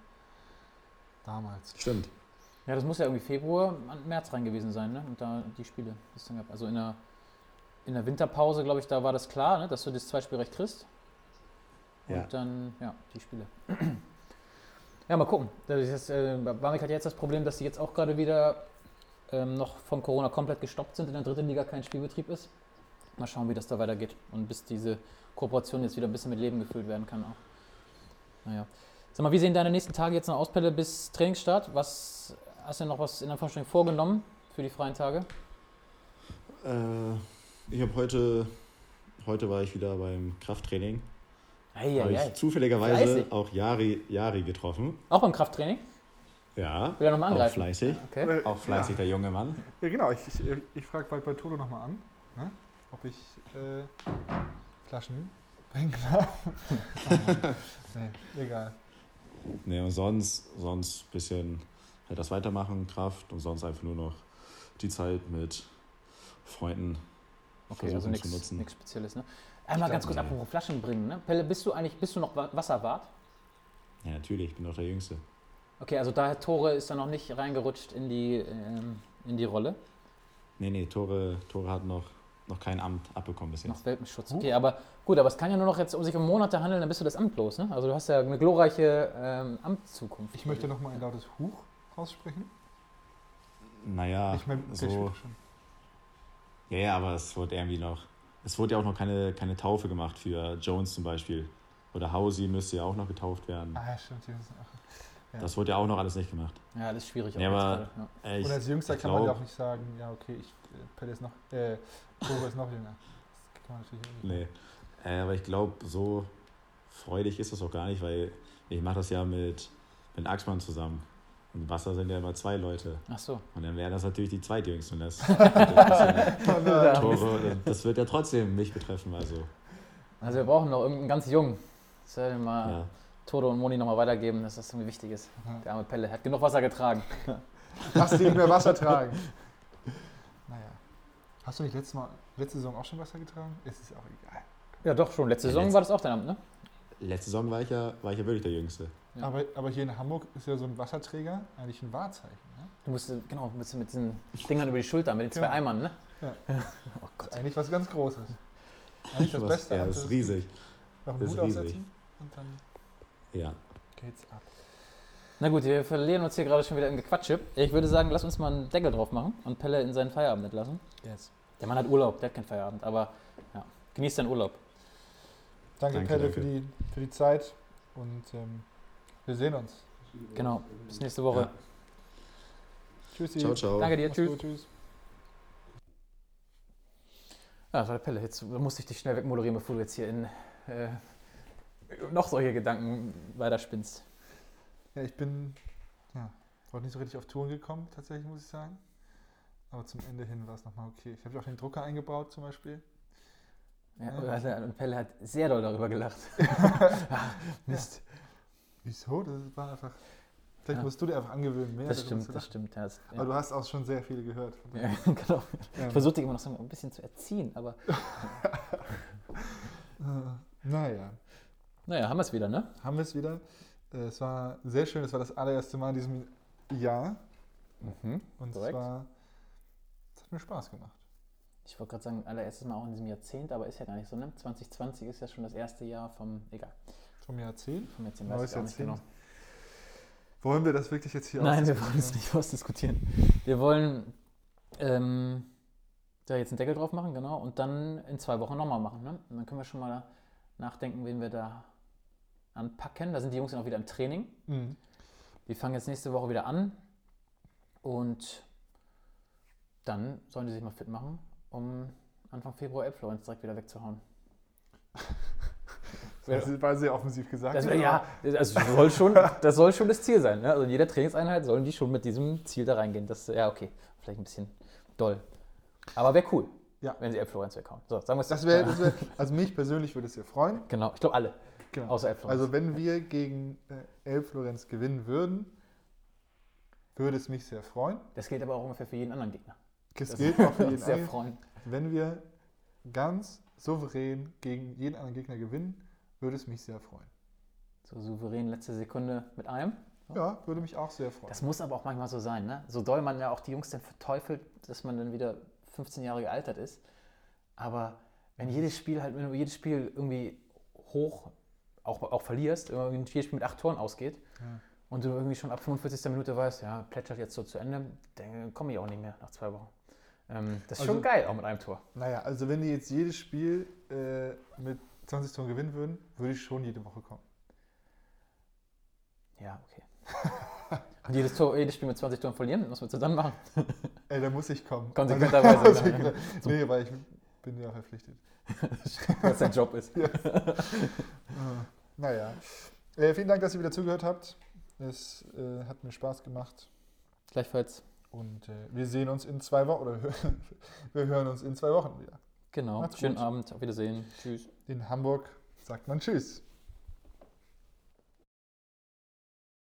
damals. Stimmt. Ja, das muss ja irgendwie Februar, März rein gewesen sein, ne? Und da die Spiele, die es dann gab. Also in der, in der Winterpause, glaube ich, da war das klar, ne? dass du das Zweispielrecht kriegst. Und Ja. dann, ja, die Spiele. Ja, mal gucken. Das äh, Barmik hat jetzt das Problem, dass sie jetzt auch gerade wieder ähm, noch von Corona komplett gestoppt sind, in der dritten Liga kein Spielbetrieb ist. Mal schauen, wie das da weitergeht. Und bis diese Kooperation jetzt wieder ein bisschen mit Leben gefüllt werden kann auch. Naja. Sag mal, wie sehen deine nächsten Tage jetzt noch aus, Pelle, bis Trainingsstart? Was hast du noch was in Anführungsstrichen vorgenommen für die freien Tage? Äh, ich habe heute, heute war ich wieder beim Krafttraining. Ei, habe ich ei. zufälligerweise Fleißig. auch Yari, Yari getroffen. Auch beim Krafttraining? Ja, Will er nochmal auch angreifen? fleißig. Okay. Auch fleißig, der junge Mann. Ja, genau. Ich, ich, ich frage bald bei Toto nochmal an, ne? ob ich äh, Flaschen bringen darf. nee, egal. Nee, und sonst, sonst ein bisschen halt das Weitermachen, Kraft und sonst einfach nur noch die Zeit mit Freunden Okay, also versuchen zu nichts nutzen. Spezielles, ne? Einmal ganz kurz nee. apropos Flaschen bringen, ne? Pelle, bist du eigentlich, bist du noch Wa- Wasserwart? Ja, natürlich, ich bin doch der Jüngste. Okay, also da Tore ist da noch nicht reingerutscht in die, ähm, in die Rolle. Nee, nee, Tore, Tore hat noch, noch kein Amt abbekommen bis jetzt. Noch Welpenschutz. Okay, aber gut, aber es kann ja nur noch jetzt um sich um Monate handeln, dann bist du das Amt los, ne? Also du hast ja eine glorreiche ähm, Amtszukunft. Ich möchte nochmal ein lautes Huch raussprechen. Naja, ich meine, der so. Ja, ja, aber es wurde irgendwie noch. Es wurde ja auch noch keine, keine Taufe gemacht für Jones zum Beispiel. Oder Hausi müsste ja auch noch getauft werden. Ah, ja, stimmt. die müssen auch- Ja. Das wurde ja auch noch alles nicht gemacht. Ja, das ist schwierig. Jetzt aber- gerade, ja. Äh, ich, Und als Jüngster kann man ja glaub- auch nicht sagen, ja, okay, ich, äh, Pelle ist noch, äh, Toto ist noch jünger. Das kann man natürlich auch nicht. Nee. Äh, aber ich glaube, so freudig ist das auch gar nicht, weil ich mache das ja mit, mit Axmann zusammen. Und Wasser sind ja immer zwei Leute. Ach so. Und dann wären das natürlich die Zweitjüngsten. Und das, das, Tore, das wird ja trotzdem mich betreffen. Also, Also wir brauchen noch irgendeinen ganz jungen. Das soll mal ja. Toto und Moni nochmal weitergeben, dass das irgendwie wichtig ist. Ja. Der arme Pelle hat genug Wasser getragen. Lass die nicht mehr Wasser tragen. Naja. Hast du nicht letztes Mal, letzte Saison auch schon Wasser getragen? Es ist auch egal. Ja, doch schon. Letzte Ja, Saison letzt- war das auch dein Amt, ne? Letzte Saison war ich ja, war ich ja wirklich der Jüngste. Ja. Aber, aber hier in Hamburg ist ja so ein Wasserträger eigentlich ein Wahrzeichen. Ne? Du musst, genau, musst mit diesen Dingern über die Schulter, mit den zwei Ja. Eimern, ne? Ja. oh Gott. Das ist eigentlich was ganz Großes. Eigentlich das Was- Beste. ja, als das ist es riesig. Noch einen Das Hut aufsetzen und dann Ja. geht's ab. Na gut, wir verlieren uns hier gerade schon wieder im Gequatsche. Ich würde sagen, lass uns mal einen Deckel drauf machen und Pelle in seinen Feierabend entlassen. Yes. Der Mann hat Urlaub, der hat keinen Feierabend, aber ja, genießt deinen Urlaub. Danke, Danke, Pelle, danke. Für, die, für die Zeit und ähm, wir sehen uns. Genau, bis nächste Woche. Ja. Tschüssi. Ciao, ciao. Danke dir, Mach's tschüss. gut, tschüss. Ja, das war der Pelle. Jetzt musste ich dich schnell wegmoderieren, bevor du jetzt hier in äh, noch solche Gedanken weiterspinnst. Ja, ich bin ja, heute nicht so richtig auf Touren gekommen, tatsächlich, muss ich sagen. Aber zum Ende hin war es nochmal okay. Ich habe ja auch den Drucker eingebaut zum Beispiel. Ja, Ja. also, und Pelle hat sehr doll darüber gelacht. Ah, Mist. Wieso? Das war einfach. Vielleicht Ja. musst du dir einfach angewöhnen, mehr Das stimmt, das stimmt. Ja, das, Aber du hast auch schon sehr viele gehört. ja, genau. Ja. Ich versuche dich immer noch so ein bisschen zu erziehen, aber Äh, naja, naja, haben wir es wieder, ne? haben wir es wieder. Äh, Es war sehr schön, es war das allererste Mal in diesem Jahr. Mhm. Und Korrekt. zwar, es hat mir Spaß gemacht. Ich wollte gerade sagen, allererstes Mal auch in diesem Jahrzehnt, aber ist ja gar nicht so, ne? 2020 ist ja schon das erste Jahr vom, egal, Vom Jahrzehnt. vom Jahrzehnt, Neues weiß ich auch nicht genau. Jahrzehnt. Wollen wir das wirklich jetzt hier Nein, wir wollen es nicht ausdiskutieren. Wir wollen ähm, da jetzt einen Deckel drauf machen, genau, und dann in zwei Wochen nochmal machen. Ne? Und dann können wir schon mal nachdenken, wen wir da anpacken. Da sind die Jungs ja noch wieder im Training. Mhm. Wir fangen jetzt nächste Woche wieder an und dann sollen die sich mal fit machen, um Anfang Februar Elbflorenz direkt wieder wegzuhauen. Das war sehr offensiv gesagt. Das, aber- ja, das soll, schon, das soll schon das Ziel sein. Ne? Also in jeder Trainingseinheit sollen die schon mit diesem Ziel da reingehen. Das, ja, okay, vielleicht ein bisschen doll. Aber wäre cool, Ja. wenn sie Elbflorenz weghauen. So, sagen wir es Das Ja. das wär, also mich persönlich würde es sehr freuen. Genau, ich glaube alle, Genau. außer Elbflorenz. Also wenn wir gegen äh, Elbflorenz gewinnen würden, würde es mich sehr freuen. das gilt aber auch ungefähr für jeden anderen Gegner. Es Das gilt auch für jeden sehr anderen. freuen. Wenn wir ganz souverän gegen jeden anderen Gegner gewinnen, würde es mich sehr freuen. So souverän letzte Sekunde mit einem. Ja, würde mich auch sehr freuen. Das muss aber auch manchmal so sein. Ne? So doll man ja auch die Jungs dann verteufelt, dass man dann wieder 15 Jahre gealtert ist. Aber wenn jedes Spiel halt, wenn du jedes Spiel irgendwie hoch auch, auch verlierst, irgendwie jedes Spiel mit acht Toren ausgeht Ja. und du irgendwie schon ab 45. Minute weißt, ja, plätschert jetzt so zu Ende, dann komme ich auch nicht mehr nach zwei Wochen. Ähm, das ist Also- schon geil, auch mit einem Tor. Naja, also wenn die jetzt jedes Spiel äh, mit 20 Toren gewinnen würden, würde ich schon jede Woche kommen. Ja, okay. und jedes, Tor, jedes Spiel mit 20 Toren verlieren, was willst du dann machen? Ey, da muss ich kommen. Konsequenterweise, Also, ne? nee, weil ich bin ja verpflichtet. was dein Job ist. Äh, naja. Äh, vielen Dank, dass ihr wieder zugehört habt. Es äh, hat mir Spaß gemacht. Gleichfalls, Und äh, wir sehen uns in zwei Wochen, oder wir hören uns in zwei Wochen wieder. Genau. Macht's Schönen gut. Abend, auf Wiedersehen. Tschüss. In Hamburg sagt man Tschüss.